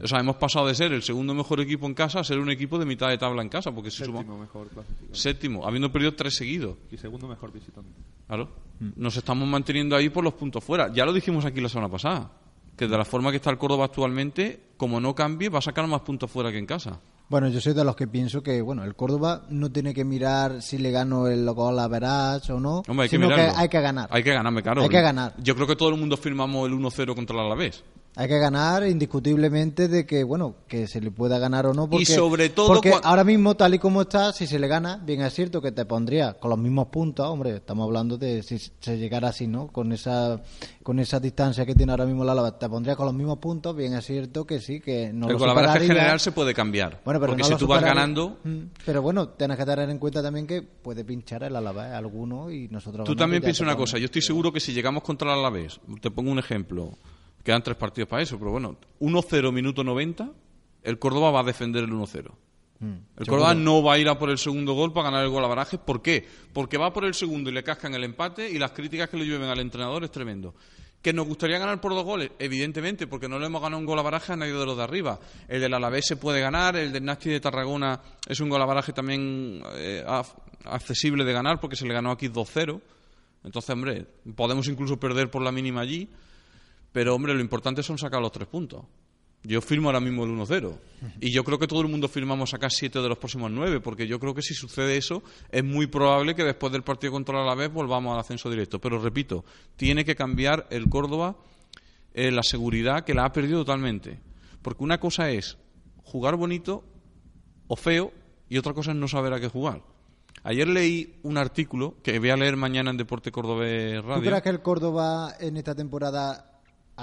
O sea, hemos pasado de ser el segundo mejor equipo en casa a ser un equipo de mitad de tabla en casa. Porque si Séptimo sumamos- mejor clasificado. Séptimo, habiendo perdido tres seguidos. Y segundo mejor visitante. Claro. Nos estamos manteniendo ahí por los puntos fuera. Ya lo dijimos aquí la semana pasada. Que de la forma que está el Córdoba actualmente, como no cambie, va a sacar más puntos fuera que en casa. Bueno, yo soy de los que pienso que, bueno, el Córdoba no tiene que mirar si le gano el gol a Verás o no, Hombre, hay que sino que, mirarlo. hay que ganar. Hay que ganarme, claro. Hay que ganar. Yo creo que todo el mundo firmamos el 1-0 contra el Alavés. Hay que ganar indiscutiblemente de que, bueno, que se le pueda ganar o no. Porque, sobre todo Porque ahora mismo, tal y como está, si se le gana, bien es cierto que te pondría con los mismos puntos, hombre, estamos hablando de si se llegara así, ¿no? Con esa, con esa distancia que tiene ahora mismo la Lava, te pondría con los mismos puntos, bien es cierto que sí, que no el lo golaveraje superaría. general se puede cambiar. Bueno, pero porque no si tú vas ganando, Mm, Pero bueno, tienes que tener en cuenta también que puede pinchar el Alavés alguno y nosotros... Tú también ya piensa una cosa, yo estoy seguro que si llegamos contra el Alavés, te pongo un ejemplo, quedan tres partidos para eso, pero bueno, 1-0 minuto 90, el Córdoba va a defender el 1-0. Mm, El. Córdoba no va a ir a por el segundo gol para ganar el gol a Barajes. ¿Por qué? Porque va por el segundo y le cascan el empate y las críticas que le llueven al entrenador es tremendo. ¿Que nos gustaría ganar por dos goles? Evidentemente, porque no le hemos ganado un gol a Baraje a nadie de los de arriba. El del Alavés se puede ganar, el del Nasti de Tarragona es un gol a Baraje también eh, accesible de ganar porque se le ganó aquí 2-0. Entonces, hombre, podemos incluso perder por la mínima allí, pero, hombre, lo importante son sacar los tres puntos. Yo firmo ahora mismo el 1-0. Y yo creo que todo el mundo firmamos sacar 7 de los próximos 9, porque yo creo que si sucede eso, es muy probable que después del partido contra la Alavés volvamos al ascenso directo. Pero repito, tiene que cambiar el Córdoba eh, la seguridad que la ha perdido totalmente. Porque una cosa es jugar bonito o feo y otra cosa es no saber a qué jugar. Ayer leí un artículo que voy a leer mañana en Deporte Cordobés Radio. ¿Tú crees que el Córdoba en esta temporada,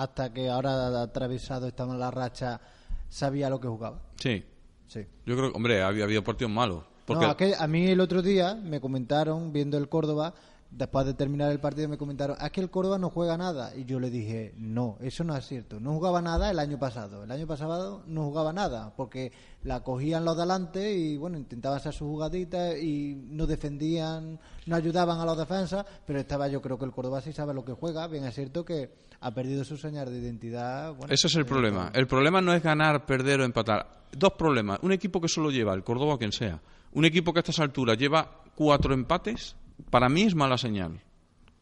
hasta que ahora atravesado esta mala racha, sabía lo que jugaba? Sí. Sí. Yo creo que, hombre, había habido partidos malos. Porque No, a mí el otro día me comentaron, viendo el Córdoba, después de terminar el partido, me comentaron, es que el Córdoba no juega nada. Y yo le dije, no, eso no es cierto. No jugaba nada el año pasado. El año pasado no jugaba nada, porque la cogían los de adelante y, bueno, intentaban hacer sus jugaditas y no defendían, no ayudaban a los defensas, pero estaba yo creo que el Córdoba sí sabe lo que juega. Bien, es cierto que ha perdido su señal de identidad. bueno, Ese es el eh, problema. El problema no es ganar, perder o empatar. Dos problemas. Un equipo que solo lleva, el Córdoba o quien sea, un equipo que a estas alturas lleva cuatro empates, para mí es mala señal.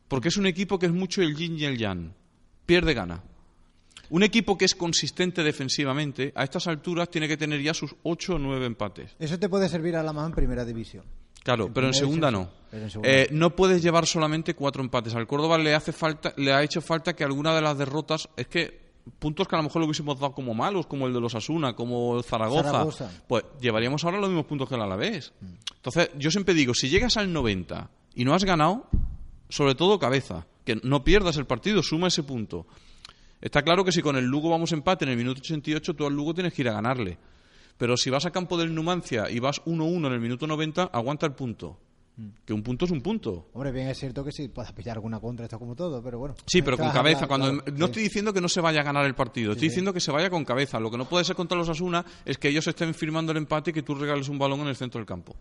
Porque es un equipo que es mucho el yin y el yang. Pierde, gana. Un equipo que es consistente defensivamente, a estas alturas tiene que tener ya sus ocho o nueve empates. Eso te puede servir a la más en primera división. Claro, pero en segunda división no. sí, pero en segunda Eh, no puedes llevar solamente cuatro empates. Al Córdoba le hace falta, le ha hecho falta que alguna de las derrotas, es que puntos que a lo mejor lo hubiésemos dado como malos, como el de los Asuna, como el Zaragoza, Zaragoza. pues llevaríamos ahora los mismos puntos que el Alavés. Entonces, yo siempre digo, si llegas al 90 y no has ganado, sobre todo cabeza, que no pierdas el partido, suma ese punto. Está claro que si con el Lugo vamos empate en el minuto 88, tú al Lugo tienes que ir a ganarle. Pero si vas a campo del Numancia y vas 1-1 en el minuto 90, aguanta el punto. Que un punto es un punto. Hombre, bien es cierto que sí, puedas pillar alguna contra, esto como todo, pero bueno. Sí, pero con cabeza. Cuando claro, No sí. estoy diciendo que no se vaya a ganar el partido, estoy sí. diciendo que se vaya con cabeza. Lo que no puede ser contra los Asuna es que ellos estén firmando el empate y que tú regales un balón en el centro del campo.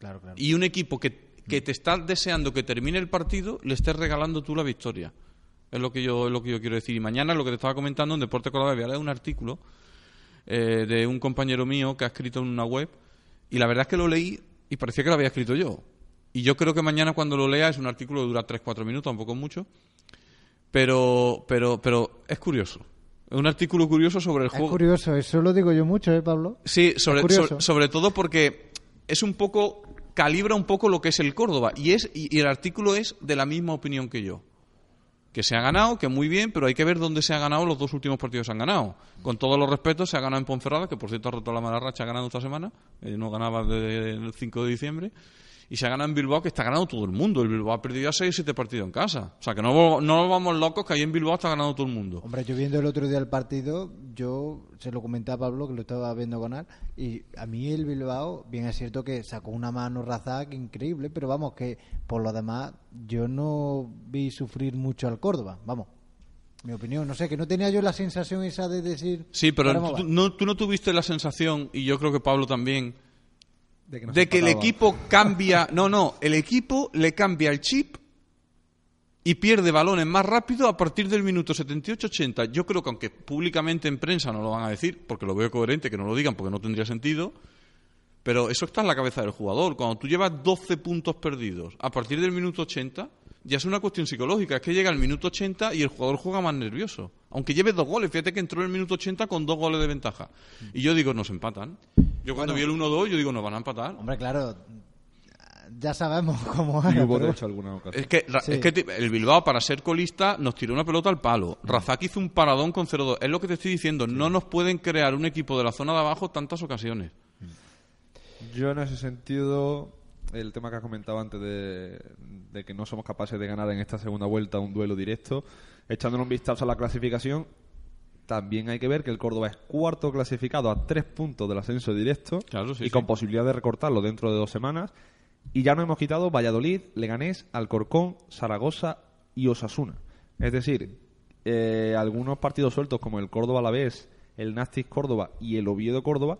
Claro, claro. Y un equipo que, que te está deseando que termine el partido, le estés regalando tú la victoria. Es lo que yo, es lo que yo quiero decir. Y mañana, lo que te estaba comentando en Deporte Córdoba, voy a leer un artículo eh, de un compañero mío que ha escrito en una web. Y la verdad es que lo leí y parecía que lo había escrito yo. Y yo creo que mañana cuando lo lea es un artículo que dura 3-4 minutos, tampoco mucho. Pero, pero, pero es curioso. Es un artículo curioso sobre el Es juego. curioso, eso lo digo yo mucho, ¿eh, Pablo? Sí, sobre, sobre, sobre todo porque es un poco calibra un poco lo que es el Córdoba y es y, y el artículo es de la misma opinión que yo. Que se ha ganado, que muy bien, pero hay que ver dónde se ha ganado los dos últimos partidos se han ganado. Con todos los respetos, se ha ganado en Ponferrada, que por cierto ha roto la mala racha, ha ganado esta semana, eh, no ganaba desde el 5 de diciembre. Y se ha ganado en Bilbao, que está ganando todo el mundo. El Bilbao ha perdido ya 6 o 7 partidos en casa. O sea, que no, no vamos locos, que ahí en Bilbao está ganando todo el mundo. Hombre, yo viendo el otro día el partido, yo se lo comenté a Pablo, que lo estaba viendo ganar, y a mí el Bilbao, bien es cierto que sacó una mano Razak increíble, pero vamos, que por lo demás yo no vi sufrir mucho al Córdoba, vamos. Mi opinión, no sé, que no tenía yo la sensación esa de decir... Sí, pero "Caramba, tú va". no, tú no tuviste la sensación, y yo creo que Pablo también, De que, nos de que el equipo cambia. No, no, el equipo le cambia el chip y pierde balones más rápido a partir del minuto 78-80. Yo creo que, aunque públicamente en prensa no lo van a decir, porque lo veo coherente que no lo digan, porque no tendría sentido. Pero eso está en la cabeza del jugador. Cuando tú llevas 12 puntos perdidos a partir del minuto 80, ya es una cuestión psicológica. Es que llega el minuto 80 y el jugador juega más nervioso. Aunque lleve dos goles. Fíjate que entró en el minuto 80 con dos goles de ventaja. Y yo digo, nos empatan. Yo cuando vi el 1-2, yo digo, nos van a empatar. Hombre, claro, ya sabemos *laughs* cómo es. Y hubo, pero- de hecho, alguna ocasión. Es que, Sí. es que el Bilbao, para ser colista, nos tiró una pelota al palo. Razak hizo un paradón con 0-2. Es lo que te estoy diciendo. No nos pueden crear un equipo de la zona de abajo tantas ocasiones. Yo en ese sentido, el tema que has comentado antes de, de que no somos capaces de ganar en esta segunda vuelta un duelo directo, echándole un vistazo a la clasificación, también hay que ver que el Córdoba es cuarto clasificado a tres puntos del ascenso directo Claro, sí, y sí. con posibilidad de recortarlo dentro de dos semanas. Y ya no hemos quitado Valladolid, Leganés, Alcorcón, Zaragoza y Osasuna. Es decir, eh, algunos partidos sueltos como el Córdoba Alavés, el Nastic Córdoba y el Oviedo Córdoba,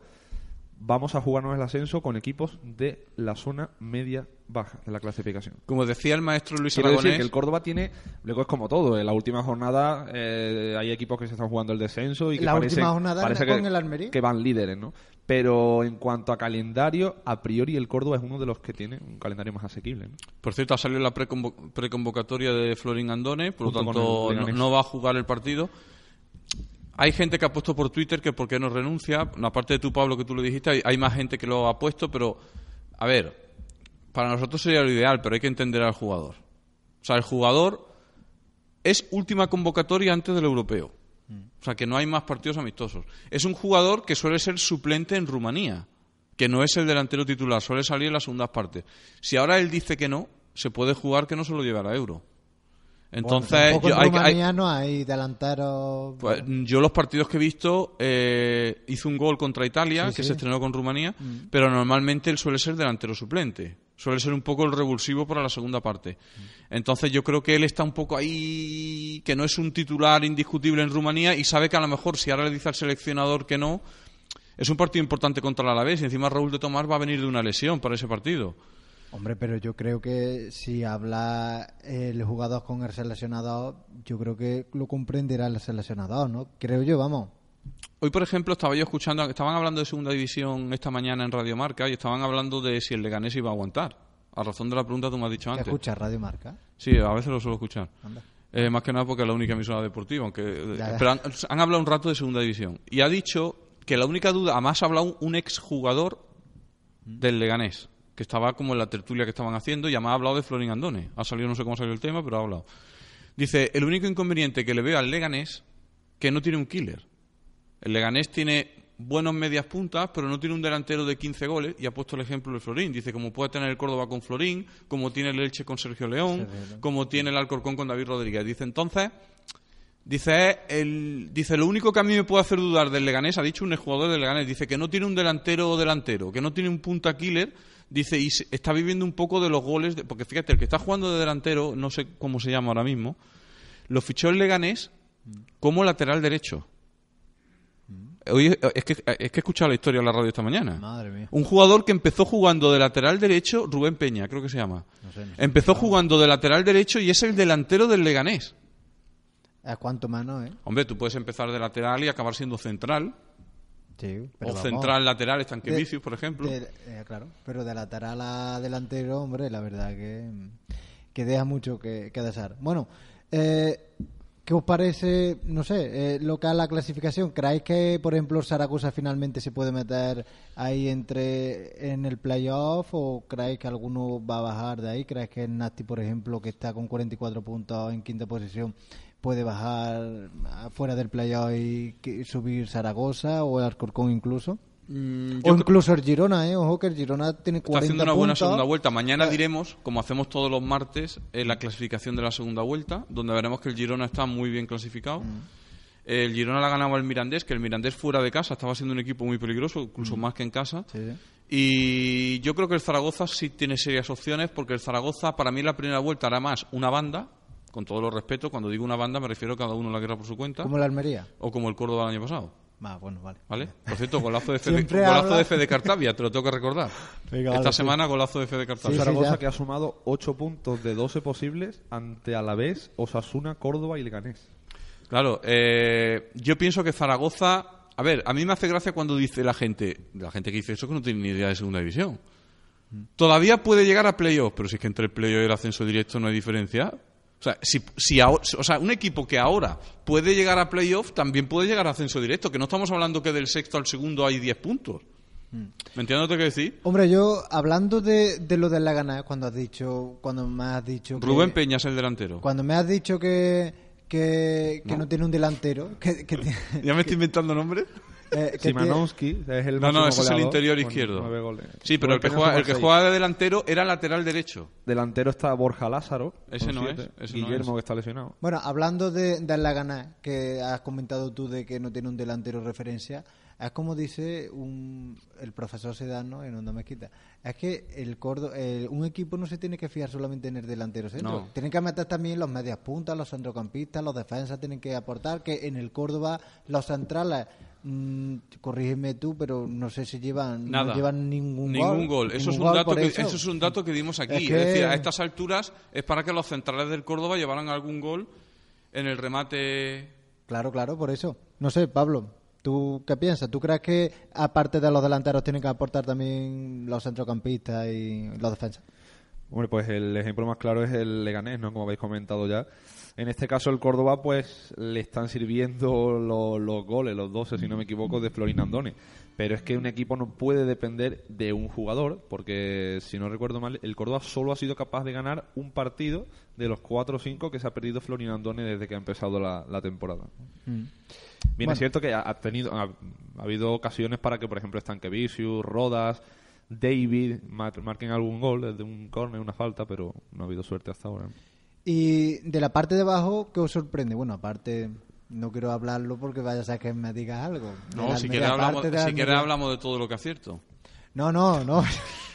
vamos a jugarnos el ascenso con equipos de la zona media-baja de la clasificación. Como decía el maestro Luis Quiero decir Aragonés, que el Córdoba tiene, luego es como todo, en la última jornada eh, hay equipos que se están jugando el descenso y que La parece, última jornada parece con que, el Almería. que van líderes, ¿no? Pero en cuanto a calendario, a priori el Córdoba es uno de los que tiene un calendario más asequible. ¿no? por cierto, ha salido la preconvo- preconvocatoria de Florín Andone, por lo Junto tanto no va a jugar el partido. Hay gente que ha puesto por Twitter que por qué no renuncia. Aparte de tú, Pablo, que tú lo dijiste, hay, más gente que lo ha puesto, pero, a ver, para nosotros sería lo ideal, pero hay que entender al jugador. O sea, el jugador es última convocatoria antes del europeo. O sea, que no hay más partidos amistosos. Es un jugador que suele ser suplente en Rumanía, que no es el delantero titular, suele salir en las segundas partes. Si ahora él dice que no, se puede jugar que no se lo llevará a euro. Entonces, Bueno, yo, en hay, no hay delanteros. pues, yo los partidos que he visto, eh, hizo un gol contra Italia, Sí, que sí. se estrenó con Rumanía, Mm. pero normalmente él suele ser delantero suplente. Suele ser un poco el revulsivo para la segunda parte. Entonces yo creo que él está un poco ahí, que no es un titular indiscutible en Rumanía y sabe que a lo mejor si ahora le dice al seleccionador que no, es un partido importante contra el Alavés y encima Raúl de Tomás va a venir de una lesión para ese partido. Hombre, pero yo creo que si habla el jugador con el seleccionador, yo creo que lo comprenderá el seleccionador, ¿no? Creo yo, vamos. Hoy, por ejemplo, estaba yo escuchando, estaban hablando de segunda división esta mañana en Radio Marca y estaban hablando de si el Leganés iba a aguantar. A razón de la pregunta que tú me has dicho ¿Que antes. escucha Radio Marca? Sí, a veces lo suelo escuchar. Anda. Eh, más que nada porque es la única emisora deportiva. Aunque, eh, Ya, ya. Pero han, han hablado un rato de segunda división. Y ha dicho que la única duda, además ha hablado un exjugador del Leganés, que estaba como en la tertulia que estaban haciendo, y además ha hablado de Florin Andone. Ha salido, no sé cómo salió el tema, pero ha hablado. Dice, el único inconveniente que le veo al Leganés, que no tiene un killer. El Leganés tiene buenos medias puntas, pero no tiene un delantero de 15 goles, y ha puesto el ejemplo de Florín. Dice, como puede tener el Córdoba con Florín, como tiene el Elche con Sergio León, como tiene el Alcorcón con David Rodríguez. Dice, entonces, dice, el, dice, lo único que a mí me puede hacer dudar del Leganés, ha dicho un jugador del Leganés, dice que no tiene un delantero delantero, que no tiene un punta killer, dice, y se- está viviendo un poco de los goles, de- porque fíjate, el que está jugando de delantero, no sé cómo se llama ahora mismo, lo fichó el Leganés como lateral derecho. Oye, es que, es que he escuchado la historia en la radio esta mañana. Madre mía. Un jugador que empezó jugando de lateral derecho, Rubén Peña, creo que se llama. No sé, no sé. Empezó jugando de lateral derecho y es el delantero del Leganés. ¿A cuánto menos, eh? Hombre, tú puedes empezar de lateral y acabar siendo central. Sí, o vamos, central lateral, estanque de- vicios, por ejemplo. de- eh, claro, pero de lateral a delantero, hombre, la verdad que, que deja mucho que, que desear. Bueno, eh, ¿qué os parece, no sé, eh, lo que es la clasificación? ¿Creéis que, por ejemplo, Zaragoza finalmente se puede meter ahí entre en el playoff o creéis que alguno va a bajar de ahí? ¿Creéis que el Nasti, por ejemplo, que está con 44 puntos en quinta posición, puede bajar fuera del playoff y que- subir Zaragoza o el Alcorcón incluso? Mm, O incluso el Girona, ¿eh? Ojo que el Girona tiene Está 40 haciendo una buena segunda vuelta. Mañana diremos, como hacemos todos los martes, eh, la clasificación de la segunda vuelta, donde veremos que el Girona está muy bien clasificado. Mm. El Girona la ganaba el Mirandés, que el Mirandés fuera de casa estaba siendo un equipo muy peligroso, incluso Mm. más que en casa. Sí. Y yo creo que el Zaragoza sí tiene serias opciones, porque el Zaragoza, para mí, la primera vuelta hará más una banda, con todo los respeto. Cuando digo una banda, me refiero a cada uno a la guerra por su cuenta. Como la Almería. O como el Córdoba el año pasado. Ah, bueno, vale. ¿Vale? Por cierto, golazo de Fede, golazo de Fede Cartavia, te lo tengo que recordar. Venga, Esta vale, sí. semana, golazo de Fede Cartavia. Zaragoza que ha sumado 8 puntos de 12 posibles ante Alavés, Osasuna, Córdoba y Leganés. Claro, eh, yo pienso que Zaragoza. A ver, a mí me hace gracia cuando dice la gente, la gente que dice eso que no tiene ni idea de segunda división. Todavía puede llegar a playoff, pero si es que entre el playoff y el ascenso directo no hay diferencia. O sea, si, si ahora- o sea, un equipo que ahora puede llegar a playoff también puede llegar a ascenso directo, que no estamos hablando que del sexto al segundo hay 10 puntos. ¿Me entiendes lo que decir? Hombre, yo, hablando de, de lo de la gana, cuando has dicho, cuando me has dicho que- Rubén Peña es el delantero. Cuando me has dicho que, que, que No. no. tiene un delantero, que, que *laughs* ¿Ya me *laughs* estoy inventando nombres? Eh, Simanowski es el No, no, ese es el interior izquierdo. nueve goles. Sí, pero el que, juega, el que juega de delantero era lateral derecho. Delantero está Borja Lázaro. Ese no siete. es, ese no Guillermo es. que está lesionado. Bueno, hablando de, de la gana, que has comentado tú de que no tiene un delantero referencia, es como dice un, el profesor Sedano en Onda Mezquita. Es que el Córdoba, el- un equipo no se tiene que fiar solamente en el delantero centro. No. Tienen que meter también los medias puntas, los centrocampistas, los defensas tienen que aportar. Que en el Córdoba los centrales, mm, corrígeme tú, pero no sé si llevan, no Nada. llevan ningún, Ningún gol. Eso, Ningún es un gol dato que, eso. eso es un dato que dimos aquí. Es Es, que- decir, a estas alturas es para que los centrales del Córdoba llevaran algún gol en el remate. Claro, claro, por eso. No sé, Pablo, ¿tú qué piensas? ¿Tú crees que aparte de los delanteros tienen que aportar también los centrocampistas y los defensas? Hombre, pues el ejemplo más claro es el Leganés, ¿no? Como habéis comentado ya. En este caso, el Córdoba, pues le están sirviendo lo- los goles, los 12, si no me equivoco, de Florin Andone. Pero es que un equipo no puede depender de un jugador, porque si no recuerdo mal, el Córdoba solo ha sido capaz de ganar un partido de los 4 o 5 que se ha perdido Florin Andone desde que ha empezado la, la temporada. Bien, Bueno. es cierto que ha, tenido, ha, ha habido ocasiones para que, por ejemplo, Estankevicius, Rodas, David mar- marquen algún gol desde un córner, una falta, pero no ha habido suerte hasta ahora. Y de la parte de abajo, ¿qué os sorprende? Bueno, aparte, no quiero hablarlo porque vaya a ser que me digas algo. No, si quieres hablamos, de si quieres hablamos de todo lo que acierto. No, no, no.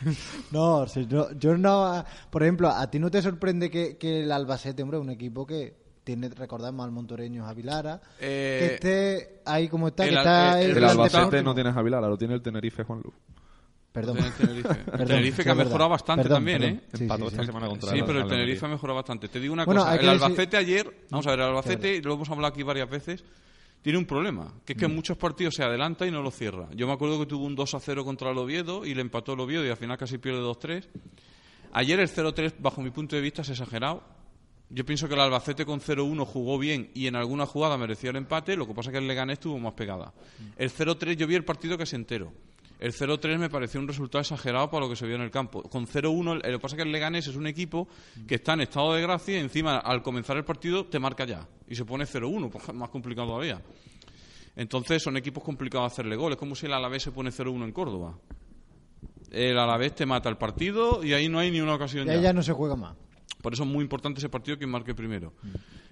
*laughs* no, si yo, yo no. Por ejemplo, ¿a ti no te sorprende que, que el Albacete, hombre, un equipo que tiene, recordamos al Montoreño Javilara, Eh, que esté ahí como está, el que está el- El Albacete no tiene a Javilara, lo tiene el Tenerife Juan Luz. Perdón. El Tenerife. *laughs* El que ha mejorado bastante Perdón, también, perdón. ¿eh? Sí, Empató sí, esta sí. semana contra Sí, pero el Tenerife ha mejorado bastante. Te digo una Bueno, cosa, que el Albacete ayer, vamos a ver, el Albacete, lo hemos hablado aquí varias veces, tiene un problema, que es que en Mm. muchos partidos se adelanta y no lo cierra. Yo me acuerdo que tuvo un 2 a 0 contra el Oviedo y le empató el Oviedo y al final casi pierde 2-3. Ayer el 0-3, bajo mi punto de vista, es exagerado. Yo pienso que el Albacete con 0-1 jugó bien y en alguna jugada mereció el empate, lo que pasa es que el Leganés estuvo más pegada. El 0-3 yo vi el partido casi entero. El 0-3 me pareció un resultado exagerado para lo que se vio en el campo. Con 0-1, el- lo que pasa es que el Leganés es un equipo que está en estado de gracia y encima al comenzar el partido te marca ya y se pone 0-1, pues es más complicado todavía. Entonces son equipos complicados de hacerle goles, como si el Alavés se pone 0-1 en Córdoba. El Alavés te mata el partido y ahí no hay ni una ocasión Y ahí ya no se juega más. Por eso es muy importante ese partido quien marque primero.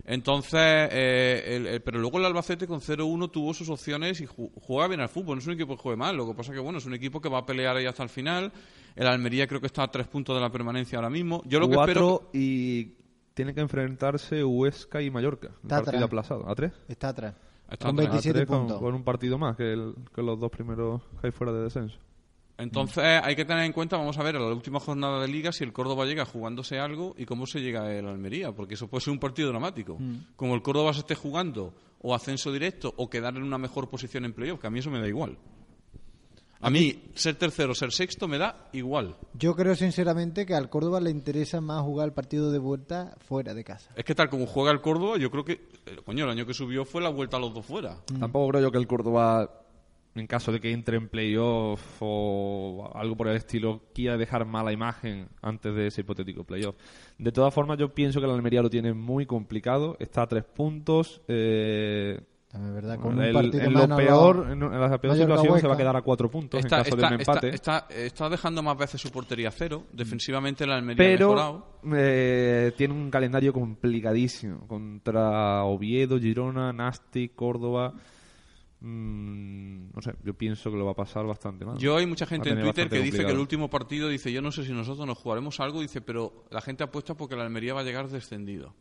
Entonces, eh, el- el- pero luego el Albacete con 0-1 tuvo sus opciones y ju- juega bien al fútbol. No es un equipo que juegue mal. Lo que pasa que bueno, es un equipo que va a pelear ahí hasta el final. El Almería creo que está a tres puntos de la permanencia ahora mismo. Yo lo que espero. Y tiene que enfrentarse Huesca y Mallorca. Está partido atrás. aplazado. ¿A tres? Está atrás. Está con atrás. 27 A tres con- puntos. Con, un partido más que, el- que los dos primeros que hay fuera de descenso. Entonces hay que tener en cuenta, vamos a ver, a la última jornada de liga, si el Córdoba llega jugándose algo y cómo se llega el Almería, porque eso puede ser un partido dramático. Como el Córdoba se esté jugando o ascenso directo o quedar en una mejor posición en playoff, que a mí eso me da igual. A mí, ser tercero, ser sexto, me da igual. Yo creo sinceramente que al Córdoba le interesa más jugar el partido de vuelta fuera de casa. Es que tal como juega el Córdoba, yo creo que, eh, coño, el año que subió fue la vuelta a los dos fuera. Tampoco creo yo que el Córdoba, en caso de que entre en playoff o algo por el estilo, quiera dejar mala imagen antes de ese hipotético playoff. De todas formas, yo pienso que el Almería lo tiene muy complicado. Está a tres puntos. Eh, Es verdad, con el- un en lo peor, lo- en, en la peor situación se va a quedar a cuatro puntos Está, en caso está- de un empate. está- está dejando más veces su portería a cero. Defensivamente el Almería ha mejorado. pero eh, tiene un calendario complicadísimo contra Oviedo, Girona, Nasti, Córdoba. Mm, no sé, yo pienso que lo va a pasar bastante mal. Yo hay mucha gente en Twitter que dice que el último partido dice yo no sé si nosotros nos jugaremos algo dice pero la gente apuesta porque el Almería va a llegar descendido.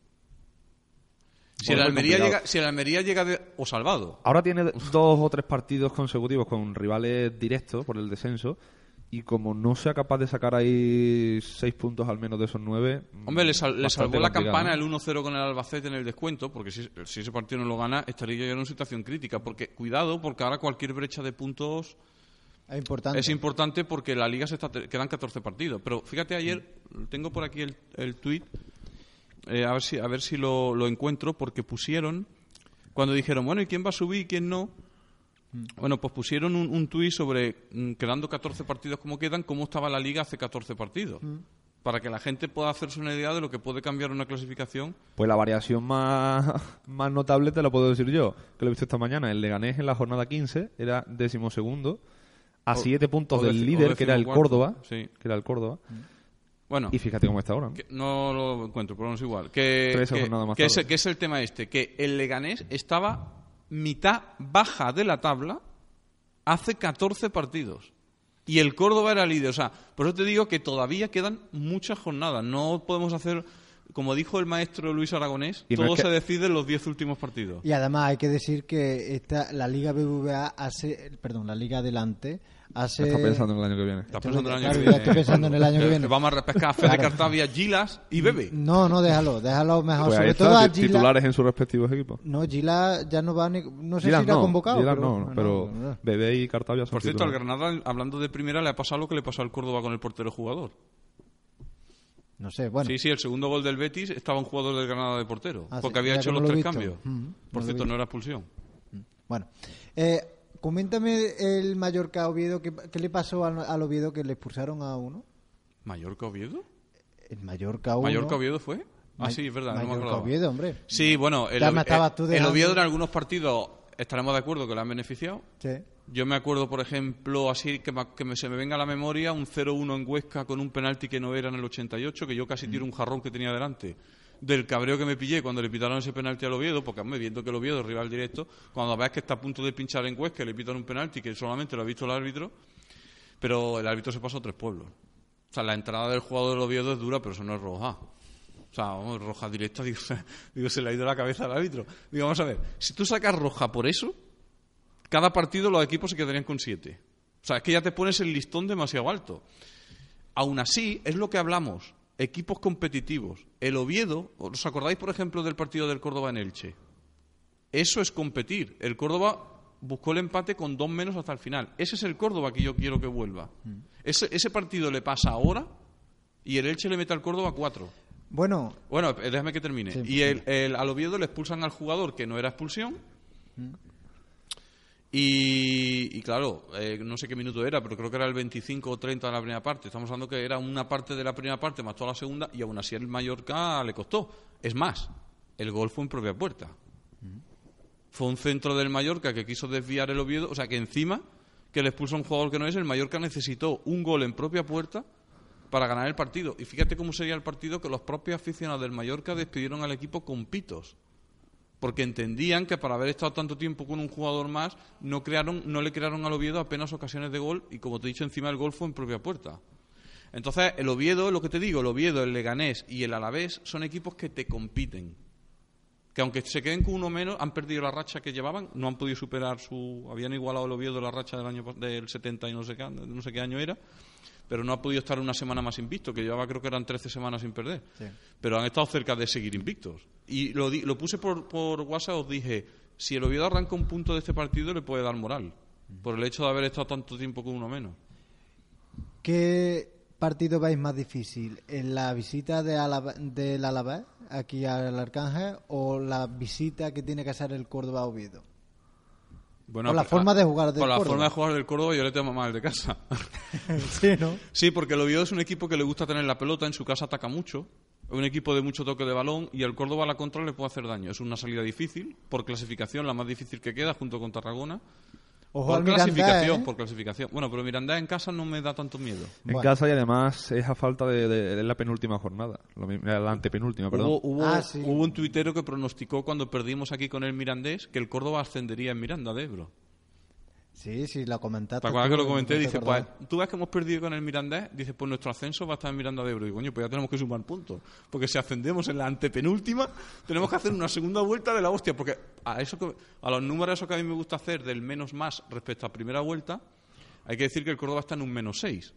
Si el Almería complicado. llega si el Almería llega de- o salvado. Ahora tiene dos o tres partidos consecutivos con rivales directos por el descenso. Y como no sea capaz de sacar ahí seis puntos al menos de esos nueve. Hombre, le, sal- le salvó la campana ¿no? el 1-0 con el Albacete en el descuento, porque si, si ese partido no lo gana, estaría ya en una situación crítica. Porque, cuidado, porque ahora cualquier brecha de puntos Es importante. es importante porque la liga se está, quedan 14 partidos. Pero fíjate, ayer tengo por aquí el, el tuit, eh, a ver si, a ver si lo, lo encuentro, porque pusieron, cuando dijeron, bueno, ¿y quién va a subir y quién no? Bueno, pues pusieron un, un tuit sobre, mm, quedando 14 partidos como quedan, cómo estaba la liga hace 14 partidos. Para que la gente pueda hacerse una idea de lo que puede cambiar una clasificación. Pues la variación más, *laughs* más notable te la puedo decir yo, que lo he visto esta mañana. El Leganés en la jornada 15 era decimosegundo, a O- siete puntos o del líder, que era el Córdoba. sí. Que era el Córdoba. Bueno, Y fíjate cómo está ahora. ¿no? que no lo encuentro, pero no es igual. Que, es, que es el tema este, que el Leganés estaba mitad baja de la tabla hace 14 partidos. Y el Córdoba era líder. O sea, por eso te digo que todavía quedan muchas jornadas. No podemos hacer, como dijo el maestro Luis Aragonés, Y no todo es que- se decide en los 10 últimos partidos. Y además hay que decir que esta, la Liga BBVA hace, perdón, la Liga Adelante hace... Está pensando en el año que viene. Está Estoy- pensando en el año claro, que viene. estoy pensando en el año que viene. Vamos a repescar a Fede Cartavia, Gilas y Bebe. No, no, déjalo, déjalo mejor. Pues Sobre está, todo a Gila. titulares en sus respectivos equipos. No, Gila ya no va ni... No sé Gilas si irá no, convocado. Gilas pero, no, no, pero no. Bebé y Cartavia son Por cierto, al titulares. Granada, hablando de primera, le ha pasado lo que le pasó al Córdoba con el portero jugador. No sé, bueno. Sí, sí, el segundo gol del Betis estaba un jugador del Granada de portero, Ah, sí, porque había mira hecho los lo tres visto. cambios. Mm, Por cierto, no era expulsión. Bueno, eh, coméntame el Mallorca Oviedo, ¿qué, qué le pasó al, al Oviedo que le expulsaron a uno? ¿Mallorca Oviedo? El Mallorca uno. ¿Mallorca Oviedo fue? Ah, sí, es verdad, no me Mallorca acordaba. Oviedo, hombre. Sí, bueno, el, estabas tú el. Oviedo en algunos partidos estaremos de acuerdo que le han beneficiado. Sí. Yo me acuerdo, por ejemplo, así que, me- que me- se me venga a la memoria, un 0-1 en Huesca con un penalti que no era en el 88, que yo casi tiro un jarrón que tenía delante. Del cabreo que me pillé cuando le pitaron ese penalti al Oviedo, porque me viendo que el Oviedo es rival directo, cuando ves que está a punto de pinchar en Huesca, le pitan un penalti que solamente lo ha visto el árbitro, pero el árbitro se pasó a tres pueblos. O sea, la entrada del jugador del Oviedo es dura, pero eso no es roja. O sea, vamos, roja directa, *laughs* digo, se le ha ido la cabeza al árbitro. Digo, vamos a ver, si tú sacas roja por eso, cada partido los equipos se quedarían con siete. O sea, es que ya te pones el listón demasiado alto. Aún así, es lo que hablamos. Equipos competitivos. El Oviedo, ¿os acordáis, por ejemplo, del partido del Córdoba en Elche? Eso es competir. El Córdoba buscó el empate con dos menos hasta el final. Ese es el Córdoba que yo quiero que vuelva. Ese, ese partido le pasa ahora y el Elche le mete al Córdoba cuatro. Bueno, Bueno, eh, déjame que termine. Sí, y el, el- al Oviedo le expulsan al jugador que no era expulsión. Y, y claro, eh, no sé qué minuto era, pero creo que era el 25 o 30 de la primera parte. Estamos hablando que era una parte de la primera parte más toda la segunda y aún así el Mallorca le costó. Es más, el gol fue en propia puerta. Fue un centro del Mallorca que quiso desviar el Oviedo, o sea que encima que le expulsa a un jugador que no es, el Mallorca necesitó un gol en propia puerta para ganar el partido. Y fíjate cómo sería el partido que los propios aficionados del Mallorca despidieron al equipo con pitos. Porque entendían que para haber estado tanto tiempo con un jugador más, no, crearon, no le crearon al Oviedo apenas ocasiones de gol y como te he dicho encima el gol fue en propia puerta. Entonces, el Oviedo, lo que te digo, el Oviedo, el Leganés y el Alavés son equipos que te compiten. Que aunque se queden con uno menos, han perdido la racha que llevaban, no han podido superar su. Habían igualado el Oviedo la racha del año del 70 y no sé qué, no sé qué año era, pero no ha podido estar una semana más invicto, que llevaba creo que eran 13 semanas sin perder. Sí. Pero han estado cerca de seguir invictos. Y lo, di- lo puse por, por WhatsApp, os dije: si el Oviedo arranca un punto de este partido, le puede dar moral. Por el hecho de haber estado tanto tiempo con uno menos. ¿qué partido veis más difícil? ¿En la visita de Alava- del Alavés aquí al Arcángel o la visita que tiene que hacer el Córdoba a Oviedo? Bueno, Por la forma de jugar del Por la Córdoba. forma de jugar del Córdoba, yo le temo más el de casa. *laughs* sí, ¿no? Sí, porque el Oviedo es un equipo que le gusta tener la pelota, en su casa ataca mucho, es un equipo de mucho toque de balón y al Córdoba a la contra le puede hacer daño. Es una salida difícil, por clasificación, la más difícil que queda junto con Tarragona. Ojo por clasificación, ¿eh? por clasificación. Bueno, pero Miranda en casa no me da tanto miedo. En Bueno. casa y además es a falta de, de- de la penúltima jornada. La antepenúltima, perdón. Hubo, hubo, Ah, sí. hubo un tuitero que pronosticó cuando perdimos aquí con el Mirandés que el Córdoba ascendería en Miranda de Ebro. Sí, sí, lo comentaste. ¿Te acuerdas que lo comenté? Dice, pues, tú ves que hemos perdido con el Mirandés, dice, pues nuestro ascenso va a estar en Miranda de Ebro. Y coño, pues ya tenemos que sumar puntos. Porque si ascendemos en la antepenúltima, tenemos que hacer una segunda vuelta de la hostia. Porque a eso que- a los números esos que a mí me gusta hacer del menos más respecto a primera vuelta, hay que decir que el Córdoba está en un menos 6.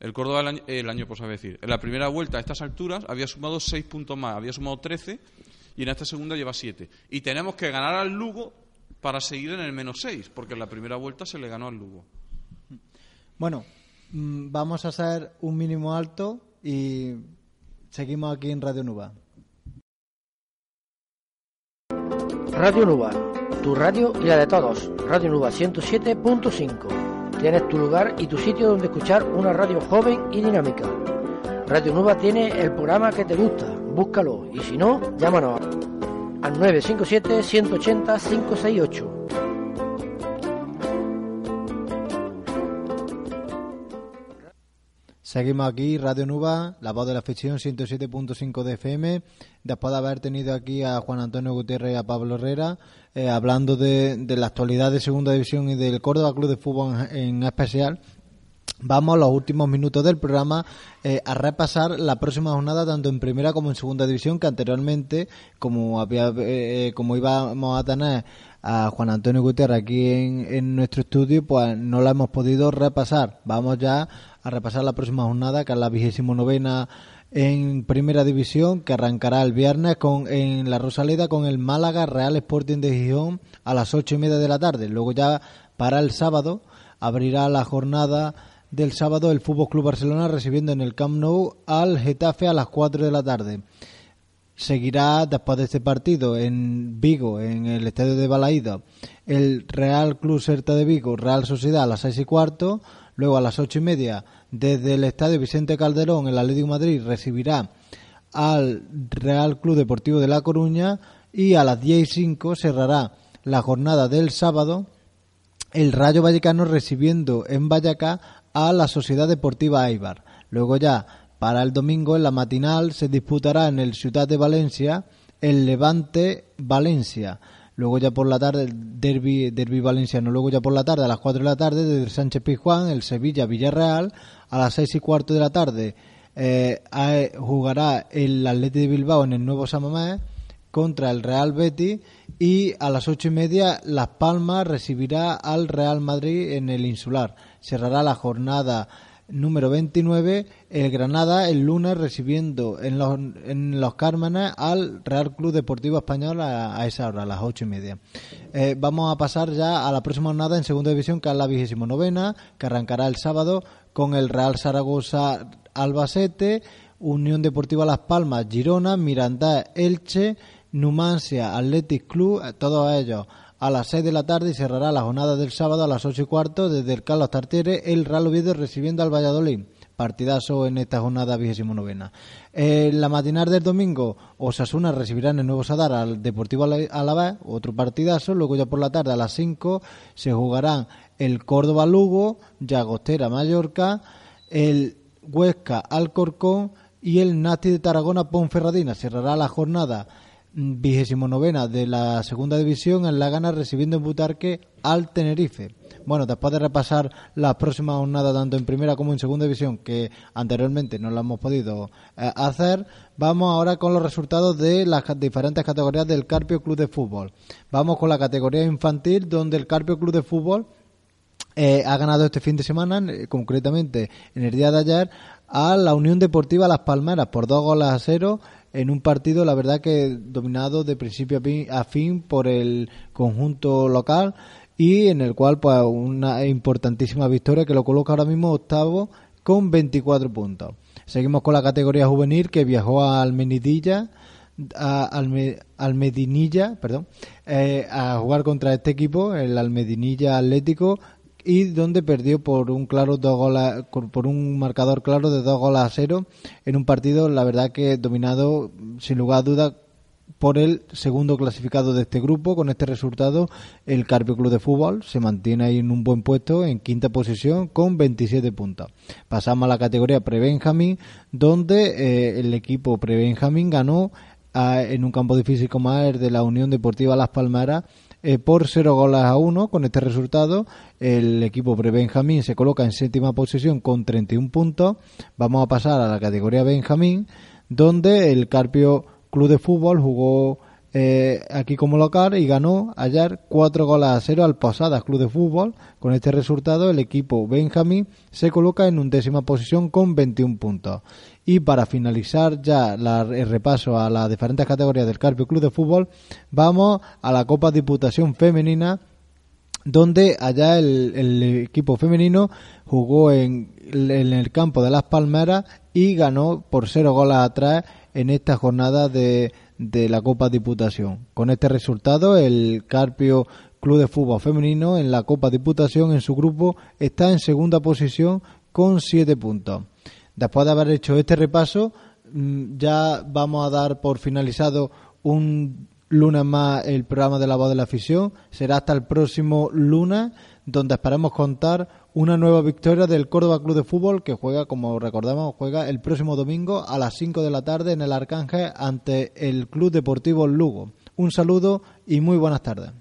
El Córdoba el año, el año pues a decir, en la primera vuelta a estas alturas había sumado 6 puntos más, había sumado 13 y en esta segunda lleva 7. Y tenemos que ganar al Lugo para seguir en el menos 6, porque en la primera vuelta se le ganó al Lugo. Bueno, mm, vamos a hacer un mínimo alto y seguimos aquí en Radio Nuba. Radio Nuba, tu radio y la de todos. Radio Nuba 107.5. Tienes tu lugar y tu sitio donde escuchar una radio joven y dinámica. Radio Nuba tiene el programa que te gusta. Búscalo y si no, llámanos al 957 180 568. Seguimos aquí, Radio Nuba, la voz de la ficción 107.5 de FM. Después de haber tenido aquí a Juan Antonio Gutiérrez y a Pablo Herrera, eh, hablando de, de la actualidad de Segunda División y del Córdoba Club de Fútbol en especial, vamos a los últimos minutos del programa eh, a repasar la próxima jornada tanto en Primera como en Segunda División, que anteriormente, como, había, eh, como íbamos a tener a Juan Antonio Gutiérrez aquí en, en nuestro estudio, pues no la hemos podido repasar. Vamos ya a repasar la próxima jornada, que es la vigésimo novena en Primera División, que arrancará el viernes con en la Rosaleda con el Málaga Real Sporting de Gijón a las ocho y media de la tarde. Luego ya para el sábado abrirá la jornada del sábado el Fútbol Club Barcelona recibiendo en el Camp Nou al Getafe a las 4 de la tarde. Seguirá después de este partido en Vigo, en el estadio de Balaído, el Real Club Serta de Vigo, Real Sociedad a las 6 y cuarto. Luego a las ocho y media, desde el estadio Vicente Calderón, el Atlético de Madrid recibirá al Real Club Deportivo de La Coruña y a las 10 y 5 cerrará la jornada del sábado el Rayo Vallecano recibiendo en Vallecá a la Sociedad Deportiva Eibar. Luego ya para el domingo en la matinal se disputará en el Ciudad de Valencia el Levante Valencia. Luego ya por la tarde el derby, derby valenciano. Luego ya por la tarde a las 4 de la tarde desde Sánchez Pizjuán el Sevilla Villarreal. A las 6 y cuarto de la tarde eh, jugará el Atleti de Bilbao en el Nuevo Samamés contra el Real Betis y a las ocho y media Las Palmas recibirá al Real Madrid en el Insular. Cerrará la jornada número 29 el Granada el lunes recibiendo en los, en los Cármenes al Real Club Deportivo Español a, esa hora, a las ocho y media. Eh, vamos a pasar ya a la próxima jornada en segunda división que es la vigésimo novena que arrancará el sábado con el Real Zaragoza Albacete, Unión Deportiva Las Palmas, Girona, Miranda, Elche, Numancia, Athletic Club, eh, todos ellos a las 6 de la tarde y cerrará la jornada del sábado a las 8 y cuarto desde el Carlos Tartiere, el Real Oviedo recibiendo al Valladolid. Partidazo en esta jornada vigésimo novena. En la matinal del domingo, Osasuna recibirá en el Nuevo Sadar al Deportivo Alavés, otro partidazo. Luego ya por la tarde a las 5 se jugarán el Córdoba Lugo, Llagostera Mallorca, el Huesca Alcorcón y el Nati de Tarragona Ponferradina. Cerrará la jornada vigésimo novena de la segunda división en la gana recibiendo en Butarque al Tenerife. Bueno, después de repasar las próximas jornadas tanto en primera como en segunda división que anteriormente no lo hemos podido eh, hacer, vamos ahora con los resultados de las diferentes categorías del Carpio Club de Fútbol. Vamos con la categoría infantil donde el Carpio Club de Fútbol eh, ha ganado este fin de semana, eh, concretamente en el día de ayer, a la Unión Deportiva Las Palmeras por dos goles a cero en un partido, la verdad que dominado de principio a fin por el conjunto local y en el cual pues una importantísima victoria que lo coloca ahora mismo octavo con 24 puntos. Seguimos con la categoría juvenil que viajó a Almenidilla a Almedinilla, perdón, eh, a jugar contra este equipo, el Almedinilla Atlético, y donde perdió por un claro dos por un marcador claro de dos goles a cero en un partido la verdad que dominado sin lugar a duda por el segundo clasificado de este grupo. Con este resultado el Carpio Club de Fútbol se mantiene ahí en un buen puesto en quinta posición con 27 puntos. Pasamos a la categoría pre-Benjamín donde eh, el equipo pre-Benjamín ganó en un campo difícil como el de la Unión Deportiva Las Palmeras eh, por 0 goles a 1. Con este resultado, el equipo pre-Benjamín se coloca en séptima posición con 31 puntos. Vamos a pasar a la categoría Benjamín, donde el Carpio Club de Fútbol jugó eh, aquí como local y ganó ayer 4 goles a 0 al Posadas Club de Fútbol. Con este resultado, el equipo Benjamín se coloca en undécima posición con 21 puntos. Y para finalizar ya el repaso a las diferentes categorías del Carpio Club de Fútbol, vamos a la Copa Diputación Femenina, donde allá el, equipo femenino jugó en, el campo de Las Palmeras y ganó por cero goles atrás en esta jornada de, de la Copa Diputación. Con este resultado, el Carpio Club de Fútbol Femenino en la Copa Diputación en su grupo está en segunda posición con siete puntos. Después de haber hecho este repaso, mm, ya vamos a dar por finalizado un lunes más el programa de la voz de la afición. Será hasta el próximo lunes, donde esperamos contar una nueva victoria del Córdoba Club de Fútbol que juega, como recordamos, juega el próximo domingo a las 5 de la tarde en el Arcángel ante el Club Deportivo Lugo. Un saludo y muy buenas tardes.